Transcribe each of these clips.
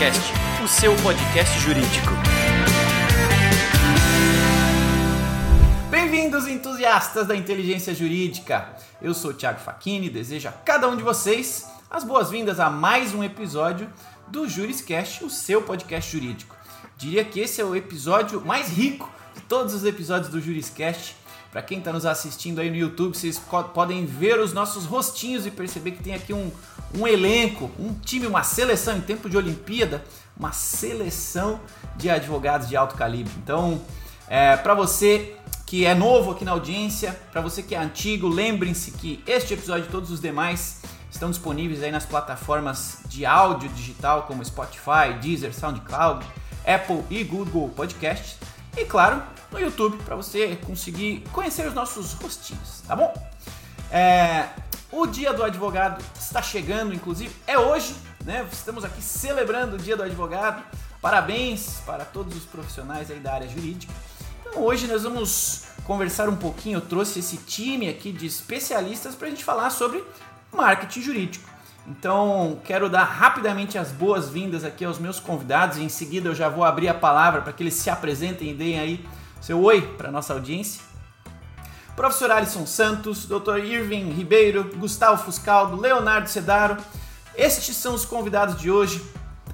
Juriscast, o seu podcast jurídico. Bem-vindos, entusiastas da inteligência jurídica. Eu sou Thiago Facchini e desejo a cada um de vocês as boas-vindas a mais um episódio do Juriscast, o seu podcast jurídico. Diria que esse é o episódio mais rico de todos os episódios do Juriscast. Para quem está nos assistindo aí no YouTube, vocês podem ver os nossos rostinhos e perceber que tem aqui um, um elenco, um time, uma seleção em tempo de Olimpíada, uma seleção de advogados de alto calibre. Então, é, para você que é novo aqui na audiência, para você que é antigo, lembrem-se que este episódio e todos os demais estão disponíveis aí nas plataformas de áudio digital como Spotify, Deezer, SoundCloud, Apple e Google Podcasts. E claro, no YouTube para você conseguir conhecer os nossos rostinhos, tá bom? É, o Dia do Advogado está chegando, inclusive é hoje, né? Estamos aqui celebrando o Dia do Advogado. Parabéns para todos os profissionais aí da área jurídica. Então hoje nós vamos conversar um pouquinho. Eu trouxe esse time aqui de especialistas para a gente falar sobre marketing jurídico. Então quero dar rapidamente as boas-vindas aqui aos meus convidados e em seguida eu já vou abrir a palavra para que eles se apresentem e deem aí seu oi para nossa audiência professor Alisson Santos, Dr. Irving Ribeiro, Gustavo Fuscaldo, Leonardo Sedaro. Estes são os convidados de hoje,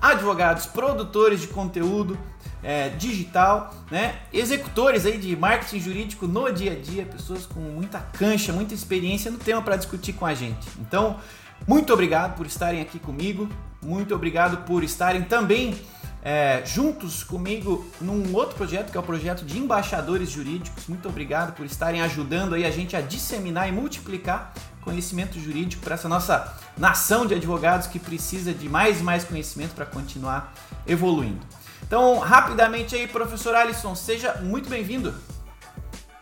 advogados, produtores de conteúdo é, digital, né? executores aí de marketing jurídico no dia a dia, pessoas com muita cancha, muita experiência no tema para discutir com a gente. Então, muito obrigado por estarem aqui comigo, muito obrigado por estarem também é, juntos comigo num outro projeto, que é o projeto de embaixadores jurídicos. Muito obrigado por estarem ajudando aí a gente a disseminar e multiplicar conhecimento jurídico para essa nossa nação de advogados que precisa de mais e mais conhecimento para continuar evoluindo. Então, rapidamente aí, professor Alisson, seja muito bem-vindo.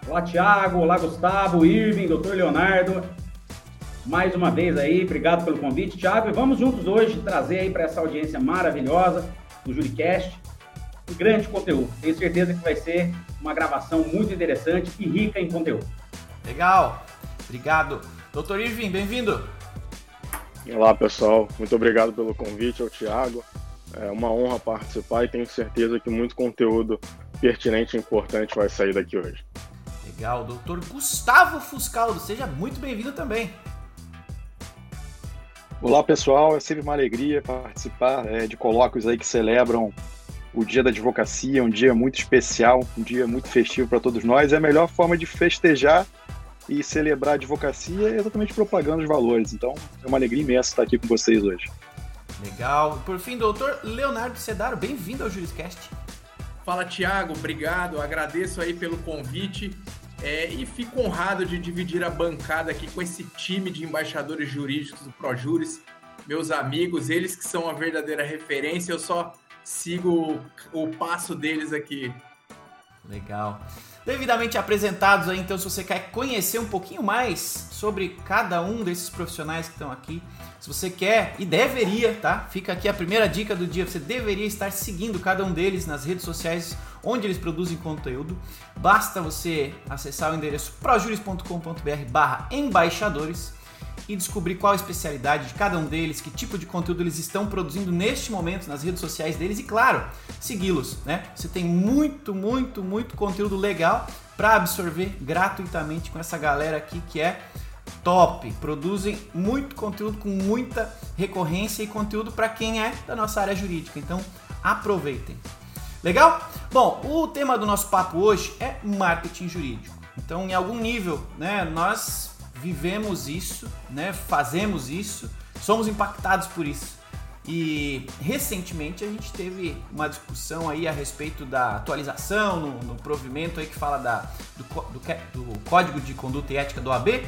Olá, Tiago. Olá, Gustavo, Irving, doutor Leonardo. Mais uma vez aí, obrigado pelo convite, Tiago. E vamos juntos hoje trazer aí para essa audiência maravilhosa do Juricast. Um grande conteúdo. Tenho certeza que vai ser uma gravação muito interessante e rica em conteúdo. Legal. Obrigado. Doutor Irving, bem-vindo. Olá, pessoal. Muito obrigado pelo convite ao Tiago. É uma honra participar e tenho certeza que muito conteúdo pertinente e importante vai sair daqui hoje. Legal. Doutor Gustavo Fuscaldo, seja muito bem-vindo também. Olá pessoal, é sempre uma alegria participar é, de colóquios aí que celebram o Dia da Advocacia, um dia muito especial, um dia muito festivo para todos nós. É a melhor forma de festejar e celebrar a advocacia é exatamente propagando os valores. Então é uma alegria imensa estar aqui com vocês hoje. Legal. Por fim, doutor Leonardo Sedaro, bem-vindo ao Juriscast. Fala, Tiago, obrigado. Agradeço aí pelo convite. É, e fico honrado de dividir a bancada aqui com esse time de embaixadores jurídicos do ProJuris, meus amigos, eles que são a verdadeira referência, eu só sigo o, o passo deles aqui. Legal. Devidamente apresentados aí, então, se você quer conhecer um pouquinho mais sobre cada um desses profissionais que estão aqui, se você quer e deveria, tá? Fica aqui a primeira dica do dia, você deveria estar seguindo cada um deles nas redes sociais onde eles produzem conteúdo. Basta você acessar o endereço projuris.com.br barra embaixadores e descobrir qual a especialidade de cada um deles, que tipo de conteúdo eles estão produzindo neste momento nas redes sociais deles e, claro, segui-los, né? Você tem muito, muito, muito conteúdo legal para absorver gratuitamente com essa galera aqui que é top. Produzem muito conteúdo com muita recorrência e conteúdo para quem é da nossa área jurídica. Então, aproveitem. Legal? Bom, o tema do nosso papo hoje é marketing jurídico. Então, em algum nível, né, nós vivemos isso, né, fazemos isso, somos impactados por isso. E recentemente a gente teve uma discussão aí a respeito da atualização no, no provimento aí que fala da, do, do, do Código de Conduta e Ética do AB.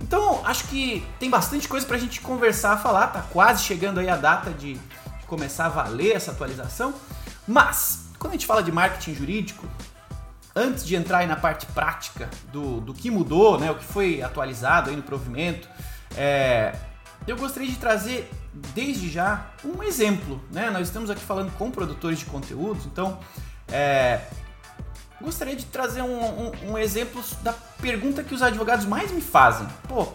Então acho que tem bastante coisa para a gente conversar, falar. Tá quase chegando aí a data de, de começar a valer essa atualização. Mas quando a gente fala de marketing jurídico, antes de entrar na parte prática do, do que mudou, né, o que foi atualizado aí no provimento, é, eu gostaria de trazer desde já um exemplo. Né? Nós estamos aqui falando com produtores de conteúdos, então é, gostaria de trazer um, um, um, exemplo da pergunta que os advogados mais me fazem. Pô,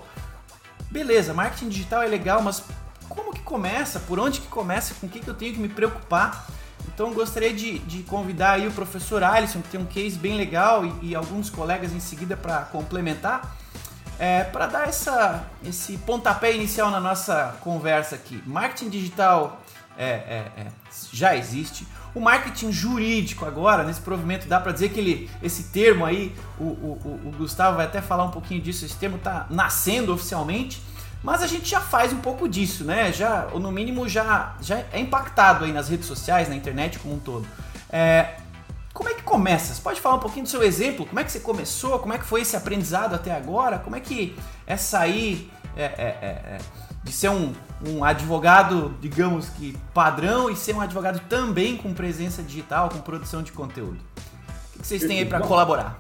beleza, marketing digital é legal, mas como que começa, por onde que começa, com o que, que eu tenho que me preocupar. Então gostaria de, de convidar aí o professor Alisson, que tem um case bem legal, e, e alguns colegas em seguida para complementar, é, para dar essa, esse pontapé inicial na nossa conversa aqui. Marketing digital é, é, é já existe. O marketing jurídico agora, nesse provimento, dá para dizer que ele, esse termo aí, o, o, o, Gustavo vai até falar um pouquinho disso, esse termo está nascendo oficialmente, mas a gente já faz um pouco disso, né? Já, ou no mínimo já, já é impactado aí nas redes sociais, na internet como um todo. É, como é que começa? Você pode falar um pouquinho do seu exemplo? Como é que você começou? Como é que foi esse aprendizado até agora? Como é que é sair é, é, é, é de ser um, um advogado, digamos que padrão, e ser um advogado também com presença digital, com produção de conteúdo. O que vocês têm aí para colaborar?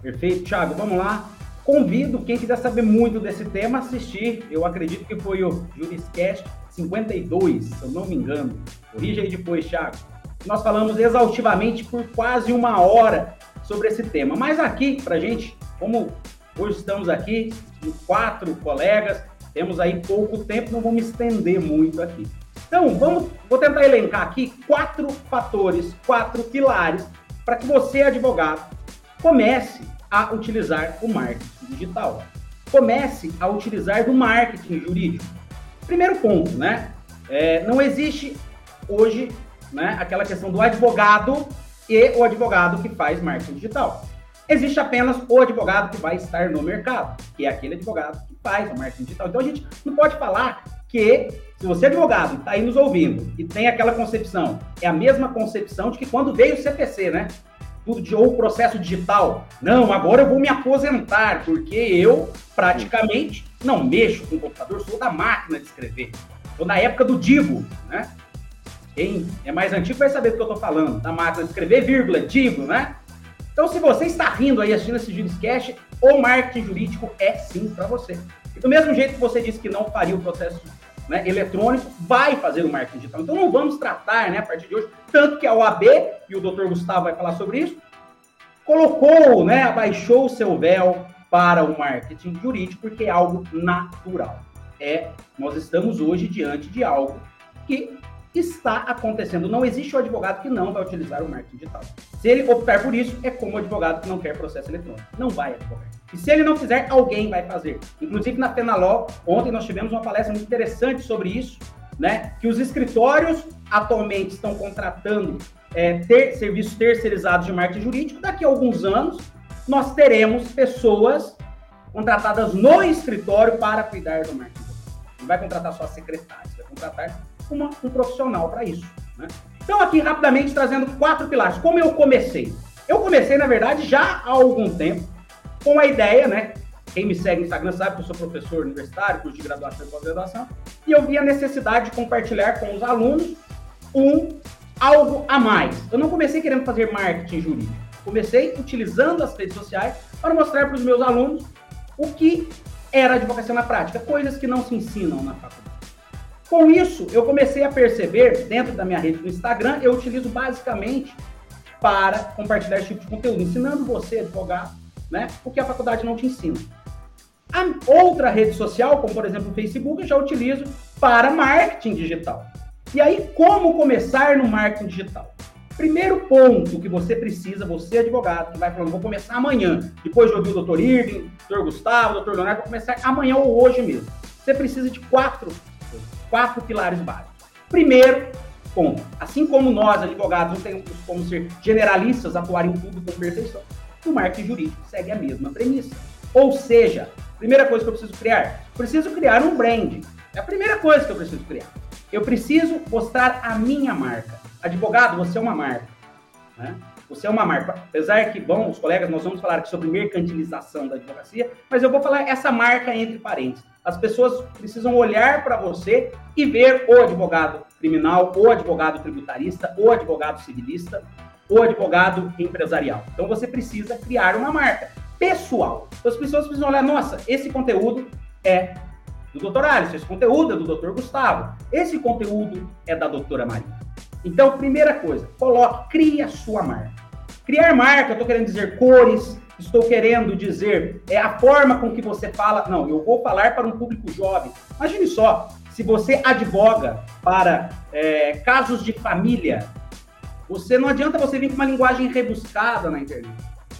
Perfeito, Thiago. Vamos lá. Convido quem quiser saber muito desse tema a assistir. Eu acredito que foi o Juriscast 52, se eu não me engano. Corrija aí depois, Thiago. Nós falamos exaustivamente por quase uma hora sobre esse tema. Mas aqui, para gente, como hoje estamos aqui, quatro colegas, temos aí pouco tempo, não vou me estender muito aqui. Então, vamos, vou tentar elencar aqui quatro fatores, quatro pilares para que você, advogado, comece a utilizar o marketing digital. Comece a utilizar do marketing jurídico. Primeiro ponto, né? É, não existe hoje né, aquela questão do advogado e o advogado que faz marketing digital. Existe apenas o advogado que vai estar no mercado, que é aquele advogado que faz o marketing digital. Então a gente não pode falar que se você é advogado está aí nos ouvindo e tem aquela concepção, é a mesma concepção de que quando veio o CPC, né? Tudo de ou processo digital. Não, agora eu vou me aposentar, porque eu praticamente não mexo com o computador, sou da máquina de escrever. Sou da época do Digo, né? Quem é mais antigo vai saber do que eu estou falando, da máquina de escrever, vírgula, Digo, né? Então, se você está rindo aí assistindo esse Juriscast, o marketing jurídico é sim para você. E do mesmo jeito que você disse que não faria o processo né, eletrônico, vai fazer o marketing digital. Então, não vamos tratar, né, a partir de hoje, tanto que a OAB, e o doutor Gustavo vai falar sobre isso, colocou, né, abaixou o seu véu para o marketing jurídico, porque é algo natural. É, nós estamos hoje diante de algo que está acontecendo. Não existe o advogado que não vai utilizar o marketing digital. Se ele optar por isso, é como o advogado que não quer processo eletrônico. Não vai advogar. E se ele não fizer, alguém vai fazer. Inclusive na Penaló, ontem nós tivemos uma palestra muito interessante sobre isso, né? Que os escritórios atualmente estão contratando é, ter, serviços terceirizados de marketing jurídico. Daqui a alguns anos, nós teremos pessoas contratadas no escritório para cuidar do marketing. Não vai contratar só secretários, vai contratar uma, um profissional para isso. Né? Então, aqui, rapidamente, trazendo quatro pilares. Como eu comecei? Eu comecei, na verdade, já há algum tempo, com a ideia, né? Quem me segue no Instagram sabe que eu sou professor universitário, curso de graduação e pós-graduação, e eu vi a necessidade de compartilhar com os alunos um algo a mais. Eu não comecei querendo fazer marketing jurídico. Comecei utilizando as redes sociais para mostrar para os meus alunos o que era advocacia na prática, coisas que não se ensinam na faculdade. Com isso, eu comecei a perceber, dentro da minha rede do Instagram, eu utilizo basicamente para compartilhar esse tipo de conteúdo, ensinando você, advogado, né, o que a faculdade não te ensina. A outra rede social, como por exemplo o Facebook, eu já utilizo para marketing digital. E aí, como começar no marketing digital? Primeiro ponto que você precisa, você advogado, que vai falando, vou começar amanhã, depois de ouvir o doutor Irving, doutor Gustavo, doutor Leonardo, vou começar amanhã ou hoje mesmo. Você precisa de quatro quatro pilares básicos. Primeiro ponto, assim como nós, advogados, não temos como ser generalistas, atuar em tudo com perfeição, o marketing jurídico segue a mesma premissa. Ou seja, primeira coisa que eu preciso criar, preciso criar um brand. É a primeira coisa que eu preciso criar. Eu preciso mostrar a minha marca. Advogado, você é uma marca. Né? Você é uma marca. Apesar que, bom, os colegas, nós vamos falar sobre mercantilização da advocacia, mas eu vou falar essa marca entre parênteses. As pessoas precisam olhar para você e ver o advogado criminal, o advogado tributarista, o advogado civilista, o advogado empresarial. Então você precisa criar uma marca pessoal. Então, as pessoas precisam olhar, nossa, esse conteúdo é do Dr. Alisson, esse conteúdo é do Dr. Gustavo, esse conteúdo é da doutora Maria. Então, primeira coisa, coloque, crie a sua marca. Criar marca, eu estou querendo dizer cores, estou querendo dizer é a forma com que você fala. Não, eu vou falar para um público jovem. Imagine só, se você advoga para é, casos de família, você não adianta você vir com uma linguagem rebuscada na internet.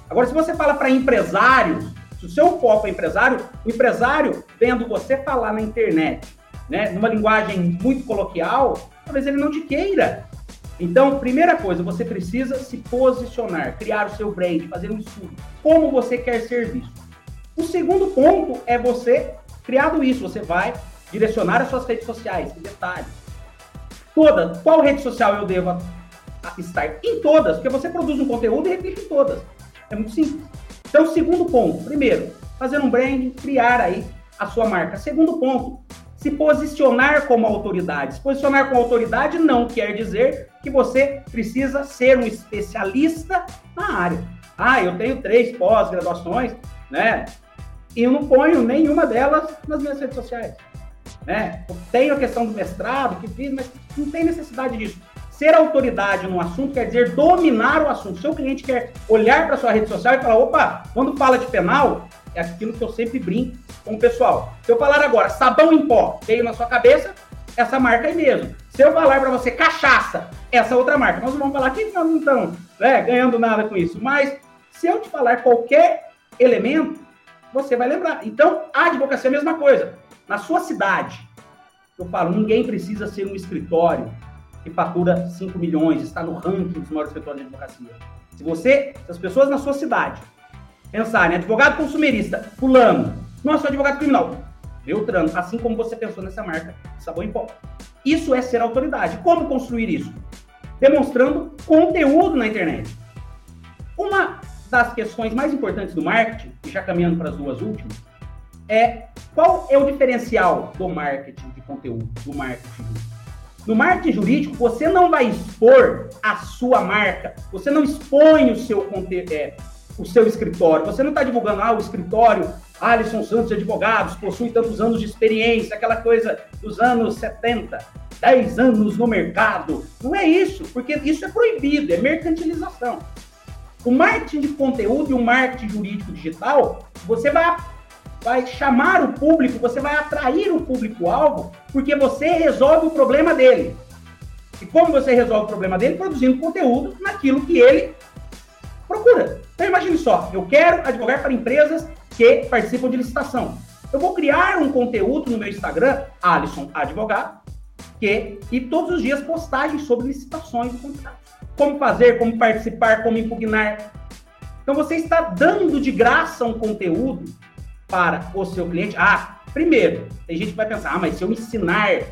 Agora, se você fala para empresários, se o seu foco é empresário, o empresário vendo você falar na internet, né, numa linguagem muito coloquial, talvez ele não te queira. Então, primeira coisa, você precisa se posicionar, criar o seu brand, fazer um estudo. Como você quer ser visto. O segundo ponto é você, criado isso, você vai direcionar as suas redes sociais. Detalhe. Toda, qual rede social eu devo estar? Em todas, porque você produz um conteúdo e replica em todas. É muito simples. Então, segundo ponto, primeiro, fazer um brand, criar aí a sua marca. Segundo ponto, se posicionar como autoridade. Se posicionar como autoridade não quer dizer que você precisa ser um especialista na área. Ah, eu tenho três pós-graduações, né? E eu não ponho nenhuma delas nas minhas redes sociais. Né? Eu tenho a questão do mestrado, que fiz, mas não tem necessidade disso. Ser autoridade no assunto quer dizer dominar o assunto. Seu cliente quer olhar para sua rede social e falar: opa, quando fala de penal, é aquilo que eu sempre brinco com o pessoal. Se eu falar agora sabão em pó, veio na sua cabeça, essa marca aí mesmo. Se eu falar para você cachaça, essa outra marca, nós vamos falar que não estamos né, ganhando nada com isso. Mas se eu te falar qualquer elemento, você vai lembrar. Então, a advocacia é a mesma coisa. Na sua cidade, eu falo, ninguém precisa ser um escritório que fatura 5 milhões, está no ranking dos maiores escritórios de advocacia. Se você, se as pessoas na sua cidade pensarem, advogado consumerista, fulano, nosso advogado criminal, Beltrano, assim como você pensou nessa marca, sabão em pó. Isso é ser autoridade. Como construir isso? Demonstrando conteúdo na internet. Uma das questões mais importantes do marketing, e já caminhando para as duas últimas, é qual é o diferencial do marketing de conteúdo, do marketing No marketing jurídico, você não vai expor a sua marca, você não expõe o seu conteúdo, é, o seu escritório. Você não está divulgando, ah, o escritório Alisson Santos Advogados possui tantos anos de experiência, aquela coisa dos anos 70, 10 anos no mercado. Não é isso, porque isso é proibido, é mercantilização. O marketing de conteúdo e o marketing jurídico digital, você vai, vai chamar o público, você vai atrair o público-alvo, porque você resolve o problema dele. E como você resolve o problema dele? Produzindo conteúdo naquilo que ele procura. Então imagine só, eu quero advogar para empresas que participam de licitação. Eu vou criar um conteúdo no meu Instagram, Alisson Advogado, que, e todos os dias postagens sobre licitações e contratos. Como fazer, como participar, como impugnar. Então você está dando de graça um conteúdo para o seu cliente. Ah, primeiro, tem gente que vai pensar, ah, mas se eu ensinar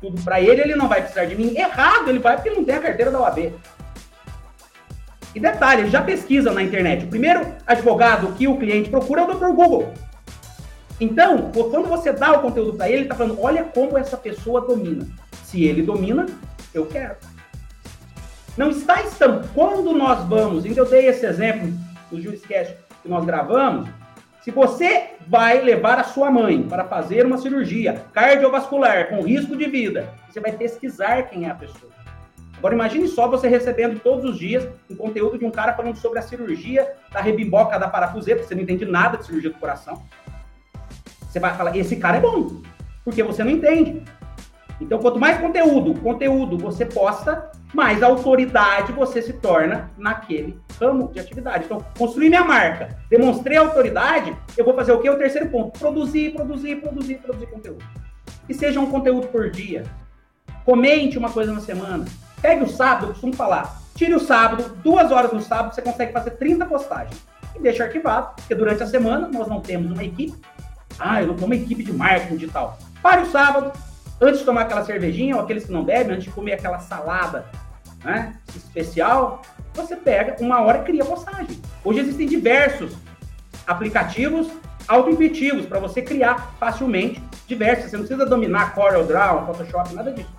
tudo para ele, ele não vai precisar de mim. Errado, ele vai porque não tem a carteira da OAB. E detalhe, já pesquisa na internet. O primeiro advogado que o cliente procura é o Dr. Google. Então, quando você dá o conteúdo para ele, ele está falando: olha como essa pessoa domina. Se ele domina, eu quero. Não está estampado. Quando nós vamos, ainda eu dei esse exemplo no Juriscast que nós gravamos. Se você vai levar a sua mãe para fazer uma cirurgia cardiovascular com risco de vida, você vai pesquisar quem é a pessoa. Agora imagine só você recebendo todos os dias um conteúdo de um cara falando sobre a cirurgia da rebimboca da parafuseta, você não entende nada de cirurgia do coração. Você vai falar, esse cara é bom, porque você não entende. Então, quanto mais conteúdo, conteúdo você posta, mais autoridade você se torna naquele ramo de atividade. Então, construir minha marca, demonstrei autoridade, eu vou fazer o quê? O terceiro ponto, produzir, produzir, produzir, produzir conteúdo. E seja um conteúdo por dia. Comente uma coisa na semana. Pegue o sábado, eu costumo falar, tire o sábado, duas horas no sábado, você consegue fazer 30 postagens. E deixa arquivado, porque durante a semana nós não temos uma equipe. Ah, eu não tenho uma equipe de marketing digital. Pare o sábado, antes de tomar aquela cervejinha, ou aqueles que não bebem, antes de comer aquela salada né, especial, você pega uma hora e cria postagem. Hoje existem diversos aplicativos auto-intuitivos para você criar facilmente diversos. Você não precisa dominar Corel Draw, Photoshop, nada disso.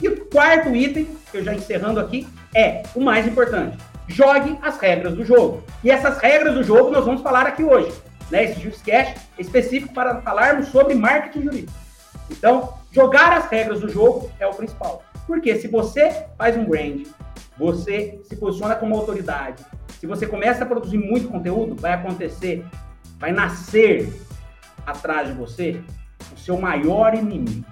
E o quarto item, que eu já encerrando aqui, é o mais importante. Jogue as regras do jogo. E essas regras do jogo nós vamos falar aqui hoje. Né? Esse Juscast é específico para falarmos sobre marketing jurídico. Então, jogar as regras do jogo é o principal. Porque se você faz um brand, você se posiciona como autoridade, se você começa a produzir muito conteúdo, vai acontecer, vai nascer atrás de você o seu maior inimigo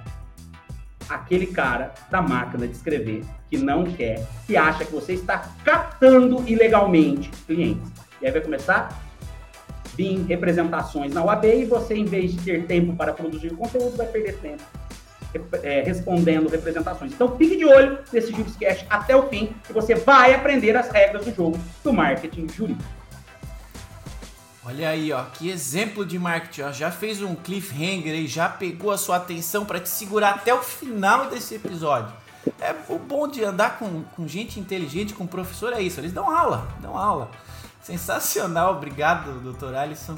aquele cara da máquina de escrever que não quer, que acha que você está captando ilegalmente clientes. E aí vai começar vir representações na UAB e você, em vez de ter tempo para produzir conteúdo, vai perder tempo é, respondendo representações. Então fique de olho nesse Juriscast até o fim, que você vai aprender as regras do jogo do marketing jurídico. Olha aí, ó, que exemplo de marketing, ó. Já fez um cliffhanger aí, já pegou a sua atenção para te segurar até o final desse episódio. É o bom de andar com, com gente inteligente, com professor é isso, eles dão aula, dão aula. Sensacional, obrigado, doutor Alisson.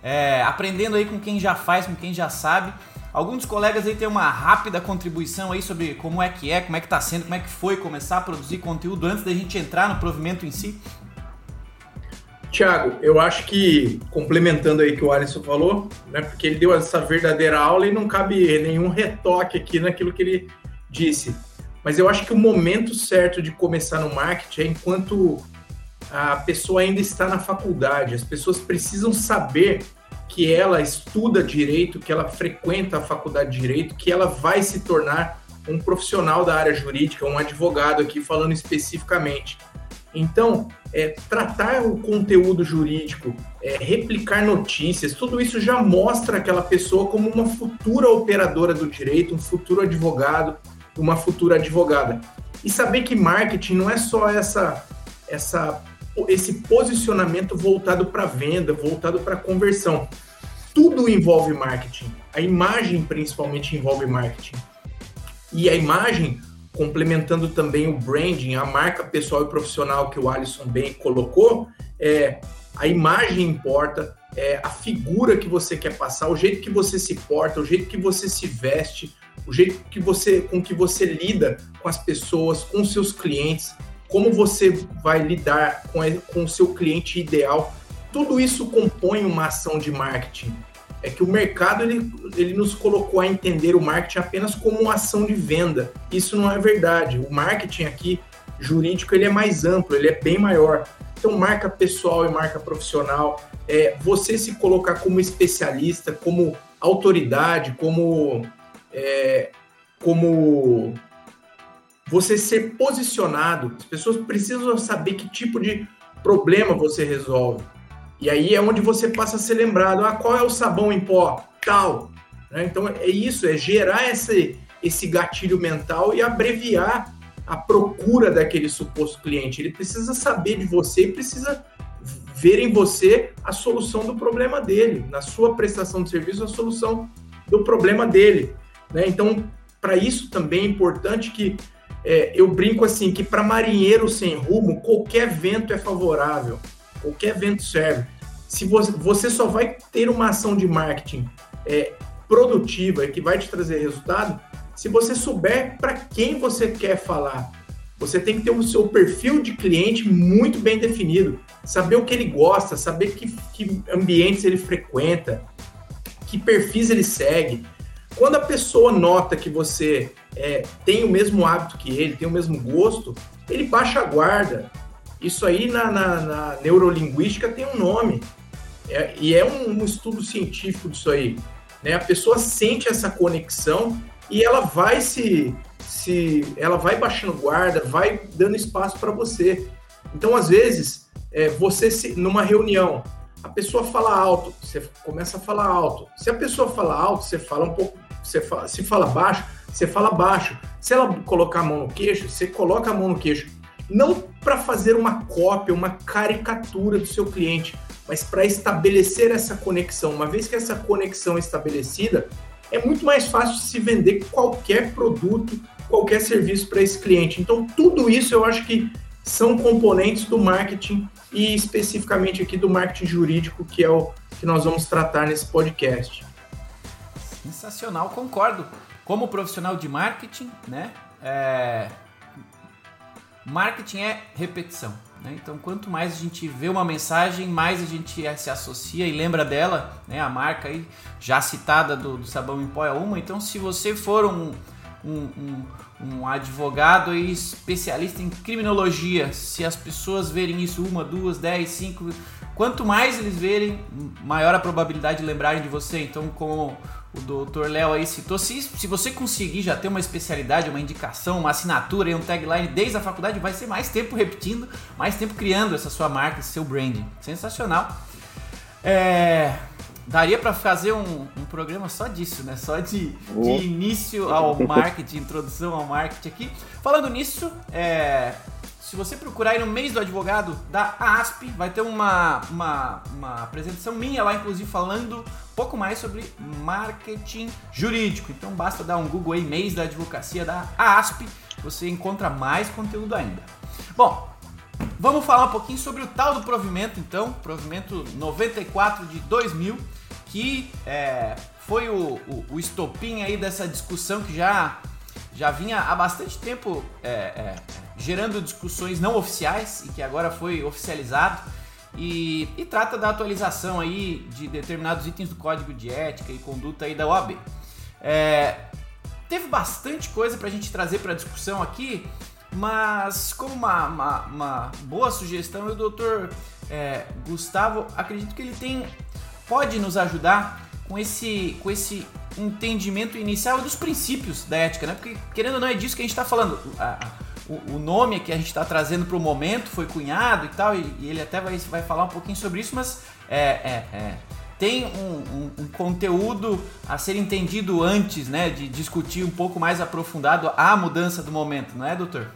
É, aprendendo aí com quem já faz, com quem já sabe. Alguns colegas aí têm uma rápida contribuição aí sobre como é que é, como é que tá sendo, como é que foi começar a produzir conteúdo antes da gente entrar no provimento em si. Tiago, eu acho que, complementando aí o que o Alisson falou, né, porque ele deu essa verdadeira aula e não cabe nenhum retoque aqui naquilo que ele disse. Mas eu acho que o momento certo de começar no marketing é enquanto a pessoa ainda está na faculdade. As pessoas precisam saber que ela estuda direito, que ela frequenta a faculdade de direito, que ela vai se tornar um profissional da área jurídica, um advogado aqui falando especificamente. Então, é, tratar o conteúdo jurídico, é, replicar notícias, tudo isso já mostra aquela pessoa como uma futura operadora do direito, um futuro advogado, uma futura advogada. E saber que marketing não é só essa, essa esse posicionamento voltado para venda, voltado para conversão. Tudo envolve marketing. A imagem principalmente envolve marketing. E a imagem complementando também o branding, a marca pessoal e profissional que o Alisson bem colocou, é, a imagem importa, é, a figura que você quer passar, o jeito que você se porta, o jeito que você se veste, o jeito que você, com que você lida com as pessoas, com seus clientes, como você vai lidar com, com o seu cliente ideal. Tudo isso compõe uma ação de marketing é que o mercado ele, ele nos colocou a entender o marketing apenas como uma ação de venda. Isso não é verdade. O marketing aqui jurídico ele é mais amplo, ele é bem maior. Então, marca pessoal e marca profissional, é você se colocar como especialista, como autoridade, como é, como você ser posicionado. As pessoas precisam saber que tipo de problema você resolve. E aí é onde você passa a ser lembrado, ah, qual é o sabão em pó? Tal. Né? Então é isso, é gerar esse, esse gatilho mental e abreviar a procura daquele suposto cliente. Ele precisa saber de você e precisa ver em você a solução do problema dele, na sua prestação de serviço, a solução do problema dele. Né? Então, para isso também é importante que é, eu brinco assim que para marinheiro sem rumo, qualquer vento é favorável qualquer evento serve. Se você, você só vai ter uma ação de marketing é, produtiva e que vai te trazer resultado se você souber para quem você quer falar. Você tem que ter o seu perfil de cliente muito bem definido, saber o que ele gosta, saber que, que ambientes ele frequenta, que perfis ele segue. Quando a pessoa nota que você é, tem o mesmo hábito que ele, tem o mesmo gosto, ele baixa a guarda, isso aí na, na, na neurolinguística tem um nome. É, e é um, um, estudo científico disso aí. Né? A pessoa sente essa conexão e ela vai se, se ela vai baixando guarda, vai dando espaço para você. Então, às vezes, é, você se, numa reunião, a pessoa fala alto, você começa a falar alto. Se a pessoa fala alto, você fala um pouco, você fala, se fala baixo, você fala baixo. Se ela colocar a mão no queixo, você coloca a mão no queixo não para fazer uma cópia, uma caricatura do seu cliente, mas para estabelecer essa conexão. Uma vez que essa conexão é estabelecida, é muito mais fácil se vender qualquer produto, qualquer serviço para esse cliente. Então, tudo isso eu acho que são componentes do marketing e especificamente aqui do marketing jurídico, que é o que nós vamos tratar nesse podcast. Sensacional, concordo. Como profissional de marketing, né? É, Marketing é repetição. Né? Então, quanto mais a gente vê uma mensagem, mais a gente se associa e lembra dela. Né? A marca aí, já citada do, do sabão em pó é uma. Então, se você for um, um, um, um advogado aí, especialista em criminologia, se as pessoas verem isso uma, duas, dez, cinco, quanto mais eles verem, maior a probabilidade de lembrarem de você. Então, como o doutor Léo aí citou, se, se você conseguir já ter uma especialidade, uma indicação, uma assinatura e um tagline desde a faculdade, vai ser mais tempo repetindo, mais tempo criando essa sua marca, esse seu branding. Sensacional. É, daria para fazer um, um, programa só disso, né? Só de, de início ao marketing, introdução ao marketing aqui. Falando nisso, é, se você procurar aí no mês do advogado da ASP, vai ter uma, uma, uma apresentação minha lá, inclusive, falando um pouco mais sobre marketing jurídico. Então basta dar um Google aí, mês da advocacia da ASP, você encontra mais conteúdo ainda. Bom, vamos falar um pouquinho sobre o tal do provimento, então, provimento 94 de 2000, que é, foi o, o, o estopim aí dessa discussão que já, já vinha há bastante tempo é, é, gerando discussões não oficiais e que agora foi oficializado. E, e, trata da atualização aí de determinados itens do código de ética e conduta aí da OAB. É, teve bastante coisa para a gente trazer para discussão aqui, mas como uma, uma, uma boa sugestão, o doutor é, Gustavo, acredito que ele tem pode nos ajudar com esse, com esse entendimento inicial dos princípios da ética, né? Porque querendo ou não é disso que a gente está falando. A, o, nome que a gente está trazendo para o momento foi cunhado e tal, e, e, ele até vai, vai falar um pouquinho sobre isso, mas é, é, é tem um, um, um, conteúdo a ser entendido antes, né, de discutir um pouco mais aprofundado a mudança do momento, não é, doutor?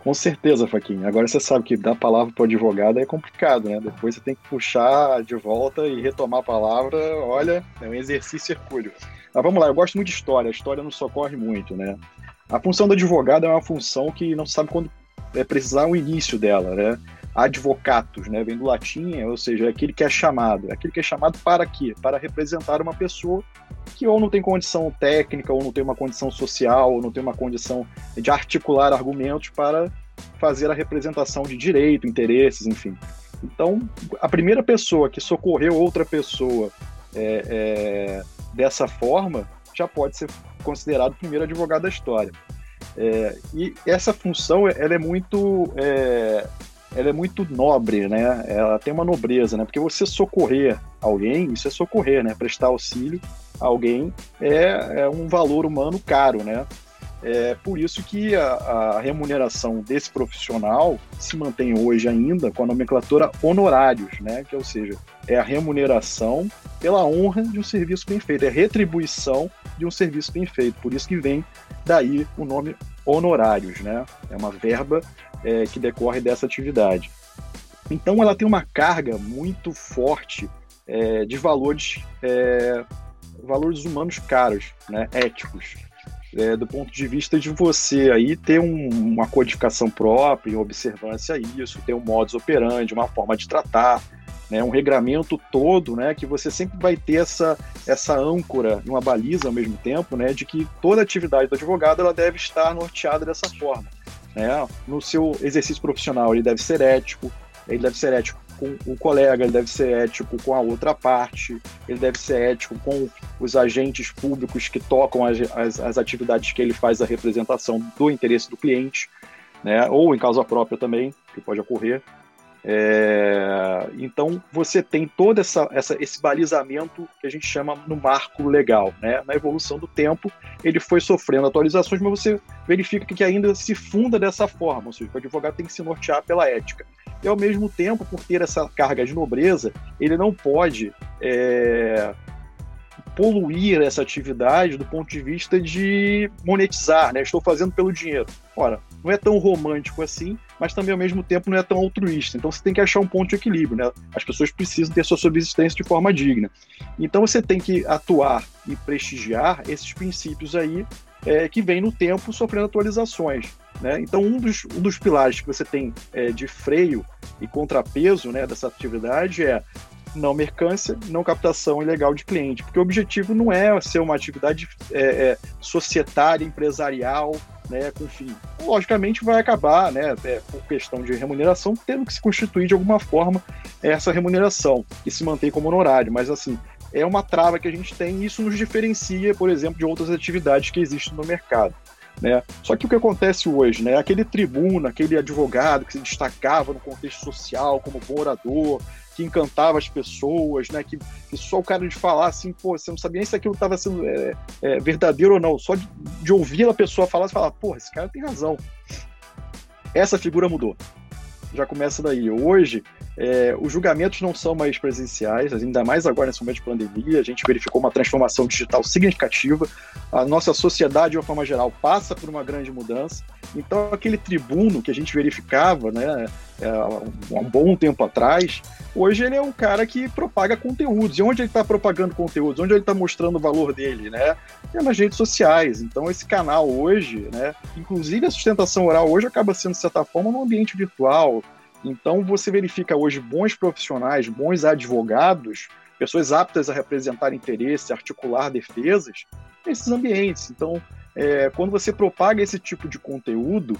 Com certeza, Faquinha. Agora você sabe que dar palavra para o advogado é complicado, né? Depois você tem que puxar de volta e retomar a palavra. Olha, é um exercício hercúleo. Mas vamos lá, eu gosto muito de história. A história nos socorre muito, né? A função do advogado é uma função que não se sabe quando é precisar o início dela, né? Advocatus, né? Vem do latim, ou seja, é aquele que é chamado. É aquele que é chamado para quê? Para representar uma pessoa que ou não tem condição técnica, ou não tem uma condição social, ou não tem uma condição de articular argumentos para fazer a representação de direito, interesses, enfim. Então, a primeira pessoa que socorreu outra pessoa é, é, dessa forma já pode ser considerado o primeiro advogado da história. É, e essa função ela é muito é, ela é muito nobre, né? Ela tem uma nobreza, né? Porque você socorrer alguém, isso é socorrer, né? Prestar auxílio a alguém é, é um valor humano caro, né? É por isso que a, a, remuneração desse profissional se mantém hoje ainda com a nomenclatura honorários, né? Que, ou seja, é a remuneração pela honra de um serviço bem feito, é retribuição de um serviço bem feito. Por isso que vem daí o nome honorários, né? É uma verba é, que decorre dessa atividade. Então, ela tem uma carga muito forte é, de valores, é, valores humanos caros, né? Éticos é, do ponto de vista de você aí ter um, uma codificação própria, em observância a isso, ter um modus operandi, uma forma de tratar, né, um regramento todo, né, que você sempre vai ter essa, essa âncora e uma baliza ao mesmo tempo, né, de que toda atividade do advogado ela deve estar norteada dessa forma. Né? No seu exercício profissional, ele deve ser ético, ele deve ser ético com o colega, ele deve ser ético com a outra parte, ele deve ser ético com os agentes públicos que tocam as, as, as atividades que ele faz a representação do interesse do cliente, né? ou em causa própria também, que pode ocorrer. É, então você tem todo essa, essa, esse balizamento que a gente chama no marco legal. Né? Na evolução do tempo, ele foi sofrendo atualizações, mas você verifica que ainda se funda dessa forma, ou seja, o advogado tem que se nortear pela ética. E ao mesmo tempo, por ter essa carga de nobreza, ele não pode é, poluir essa atividade do ponto de vista de monetizar, né? Estou fazendo pelo dinheiro. Ora, não é tão romântico assim, mas também ao mesmo tempo não é tão altruísta. Então você tem que achar um ponto de equilíbrio, né? As pessoas precisam ter sua subsistência de forma digna. Então você tem que atuar e prestigiar esses princípios aí é, que vem no tempo sofrendo atualizações. Né? Então um dos, um dos pilares que você tem é, de freio e contrapeso né, dessa atividade é não mercância, não captação ilegal de cliente, porque o objetivo não é ser uma atividade é, é, societária, empresarial, né, com fim. Logicamente vai acabar, né, é, por questão de remuneração, tendo que se constituir de alguma forma essa remuneração e se manter como honorário, mas assim, é uma trava que a gente tem e isso nos diferencia, por exemplo, de outras atividades que existem no mercado. Né? Só que o que acontece hoje, né? Aquele tribuno, aquele advogado que se destacava no contexto social como bom orador, que encantava as pessoas, né? Que, que só o cara de falar assim, pô, você não sabia nem se aquilo estava sendo é, é, verdadeiro ou não. Só de, de ouvir a pessoa falar, você fala, pô, esse cara tem razão. Essa figura mudou. Já começa daí. Hoje, é, os julgamentos não são mais presenciais, ainda mais agora nesse momento de pandemia. A gente verificou uma transformação digital significativa. A nossa sociedade, de uma forma geral, passa por uma grande mudança. Então, aquele tribuno que a gente verificava né, é, um bom tempo atrás, hoje ele é um cara que propaga conteúdos. E onde ele está propagando conteúdos? Onde ele está mostrando o valor dele? Né? É nas redes sociais. Então, esse canal hoje, né, inclusive a sustentação oral hoje acaba sendo, de certa forma, num ambiente virtual então, você verifica hoje bons profissionais, bons advogados, pessoas aptas a representar interesses, articular defesas, nesses ambientes. Então, é, quando você propaga esse tipo de conteúdo,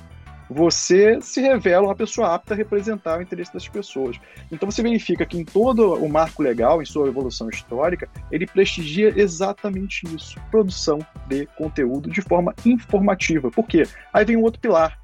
você se revela uma pessoa apta a representar o interesse das pessoas. Então você verifica que em todo o marco legal, em sua evolução histórica, ele prestigia exatamente isso: produção de conteúdo de forma informativa. Por quê? Aí vem um outro pilar,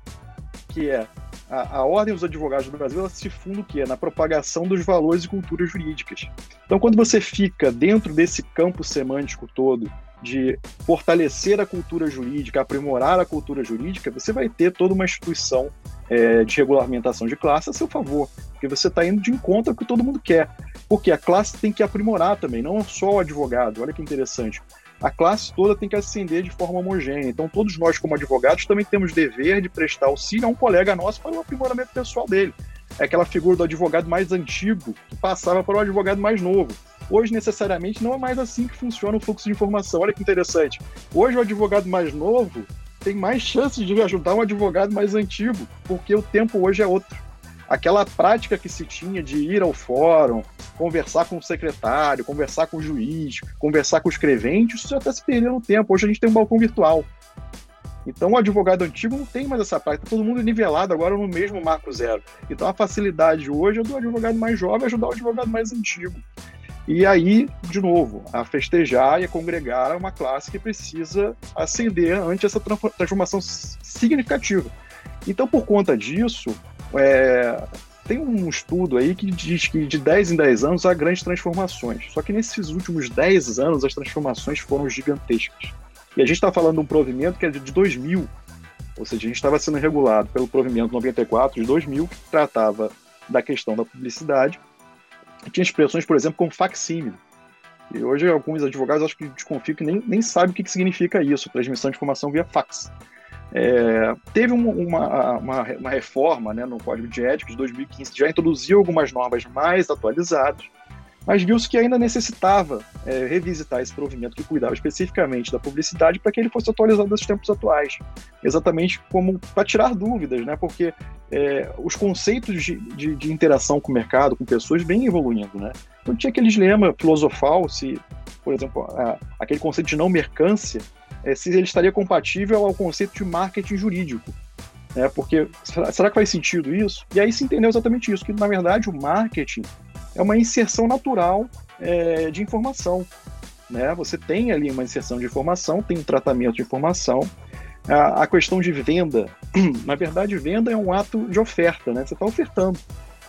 que é a, a Ordem dos Advogados do Brasil ela se funda o quê? Na propagação dos valores e culturas jurídicas. Então, quando você fica dentro desse campo semântico todo de fortalecer a cultura jurídica, aprimorar a cultura jurídica, você vai ter toda uma instituição é, de regulamentação de classe a seu favor, porque você está indo de encontro ao que todo mundo quer. Porque a classe tem que aprimorar também, não só o advogado. Olha que interessante a classe toda tem que ascender de forma homogênea. Então, todos nós, como advogados, também temos dever de prestar auxílio a um colega nosso para o aprimoramento pessoal dele. É aquela figura do advogado mais antigo que passava para o advogado mais novo. Hoje, necessariamente, não é mais assim que funciona o fluxo de informação. Olha que interessante. Hoje, o advogado mais novo tem mais chances de ajudar um advogado mais antigo, porque o tempo hoje é outro aquela prática que se tinha de ir ao fórum, conversar com o secretário, conversar com o juiz, conversar com o escrevente, isso já está se perdendo no tempo. Hoje a gente tem um balcão virtual. Então o advogado antigo não tem mais essa prática, tá todo mundo nivelado agora no mesmo marco zero. Então a facilidade hoje é do advogado mais jovem ajudar o advogado mais antigo. E aí, de novo, a festejar e a congregar uma classe que precisa ascender ante essa transformação significativa. Então, por conta disso, é, tem um estudo aí que diz que de 10 em 10 anos há grandes transformações. Só que nesses últimos 10 anos as transformações foram gigantescas. E a gente está falando de um provimento que é de 2000, ou seja, a gente estava sendo regulado pelo provimento 94 de 2000, que tratava da questão da publicidade. E tinha expressões, por exemplo, como facsímile. E hoje alguns advogados acho que desconfiam que nem, nem sabem o que, que significa isso, transmissão de informação via fax. É, teve uma, uma, uma, reforma né, no Código de Ética de 2015 que já introduziu algumas normas mais atualizadas, mas viu-se que ainda necessitava é, revisitar esse provimento que cuidava especificamente da publicidade para que ele fosse atualizado nos tempos atuais, exatamente como para tirar dúvidas, né? Porque é, os conceitos de, de, de, interação com o mercado, com pessoas, vêm evoluindo, né? Então tinha aquele dilema filosofal, se, por exemplo, a, aquele conceito de não mercância é, se ele estaria compatível ao conceito de marketing jurídico. Né? Porque será que faz sentido isso? E aí se entendeu exatamente isso, que na verdade o marketing é uma inserção natural é, de informação. Né? Você tem ali uma inserção de informação, tem um tratamento de informação. A, a questão de venda, na verdade, venda é um ato de oferta, né? Você está ofertando.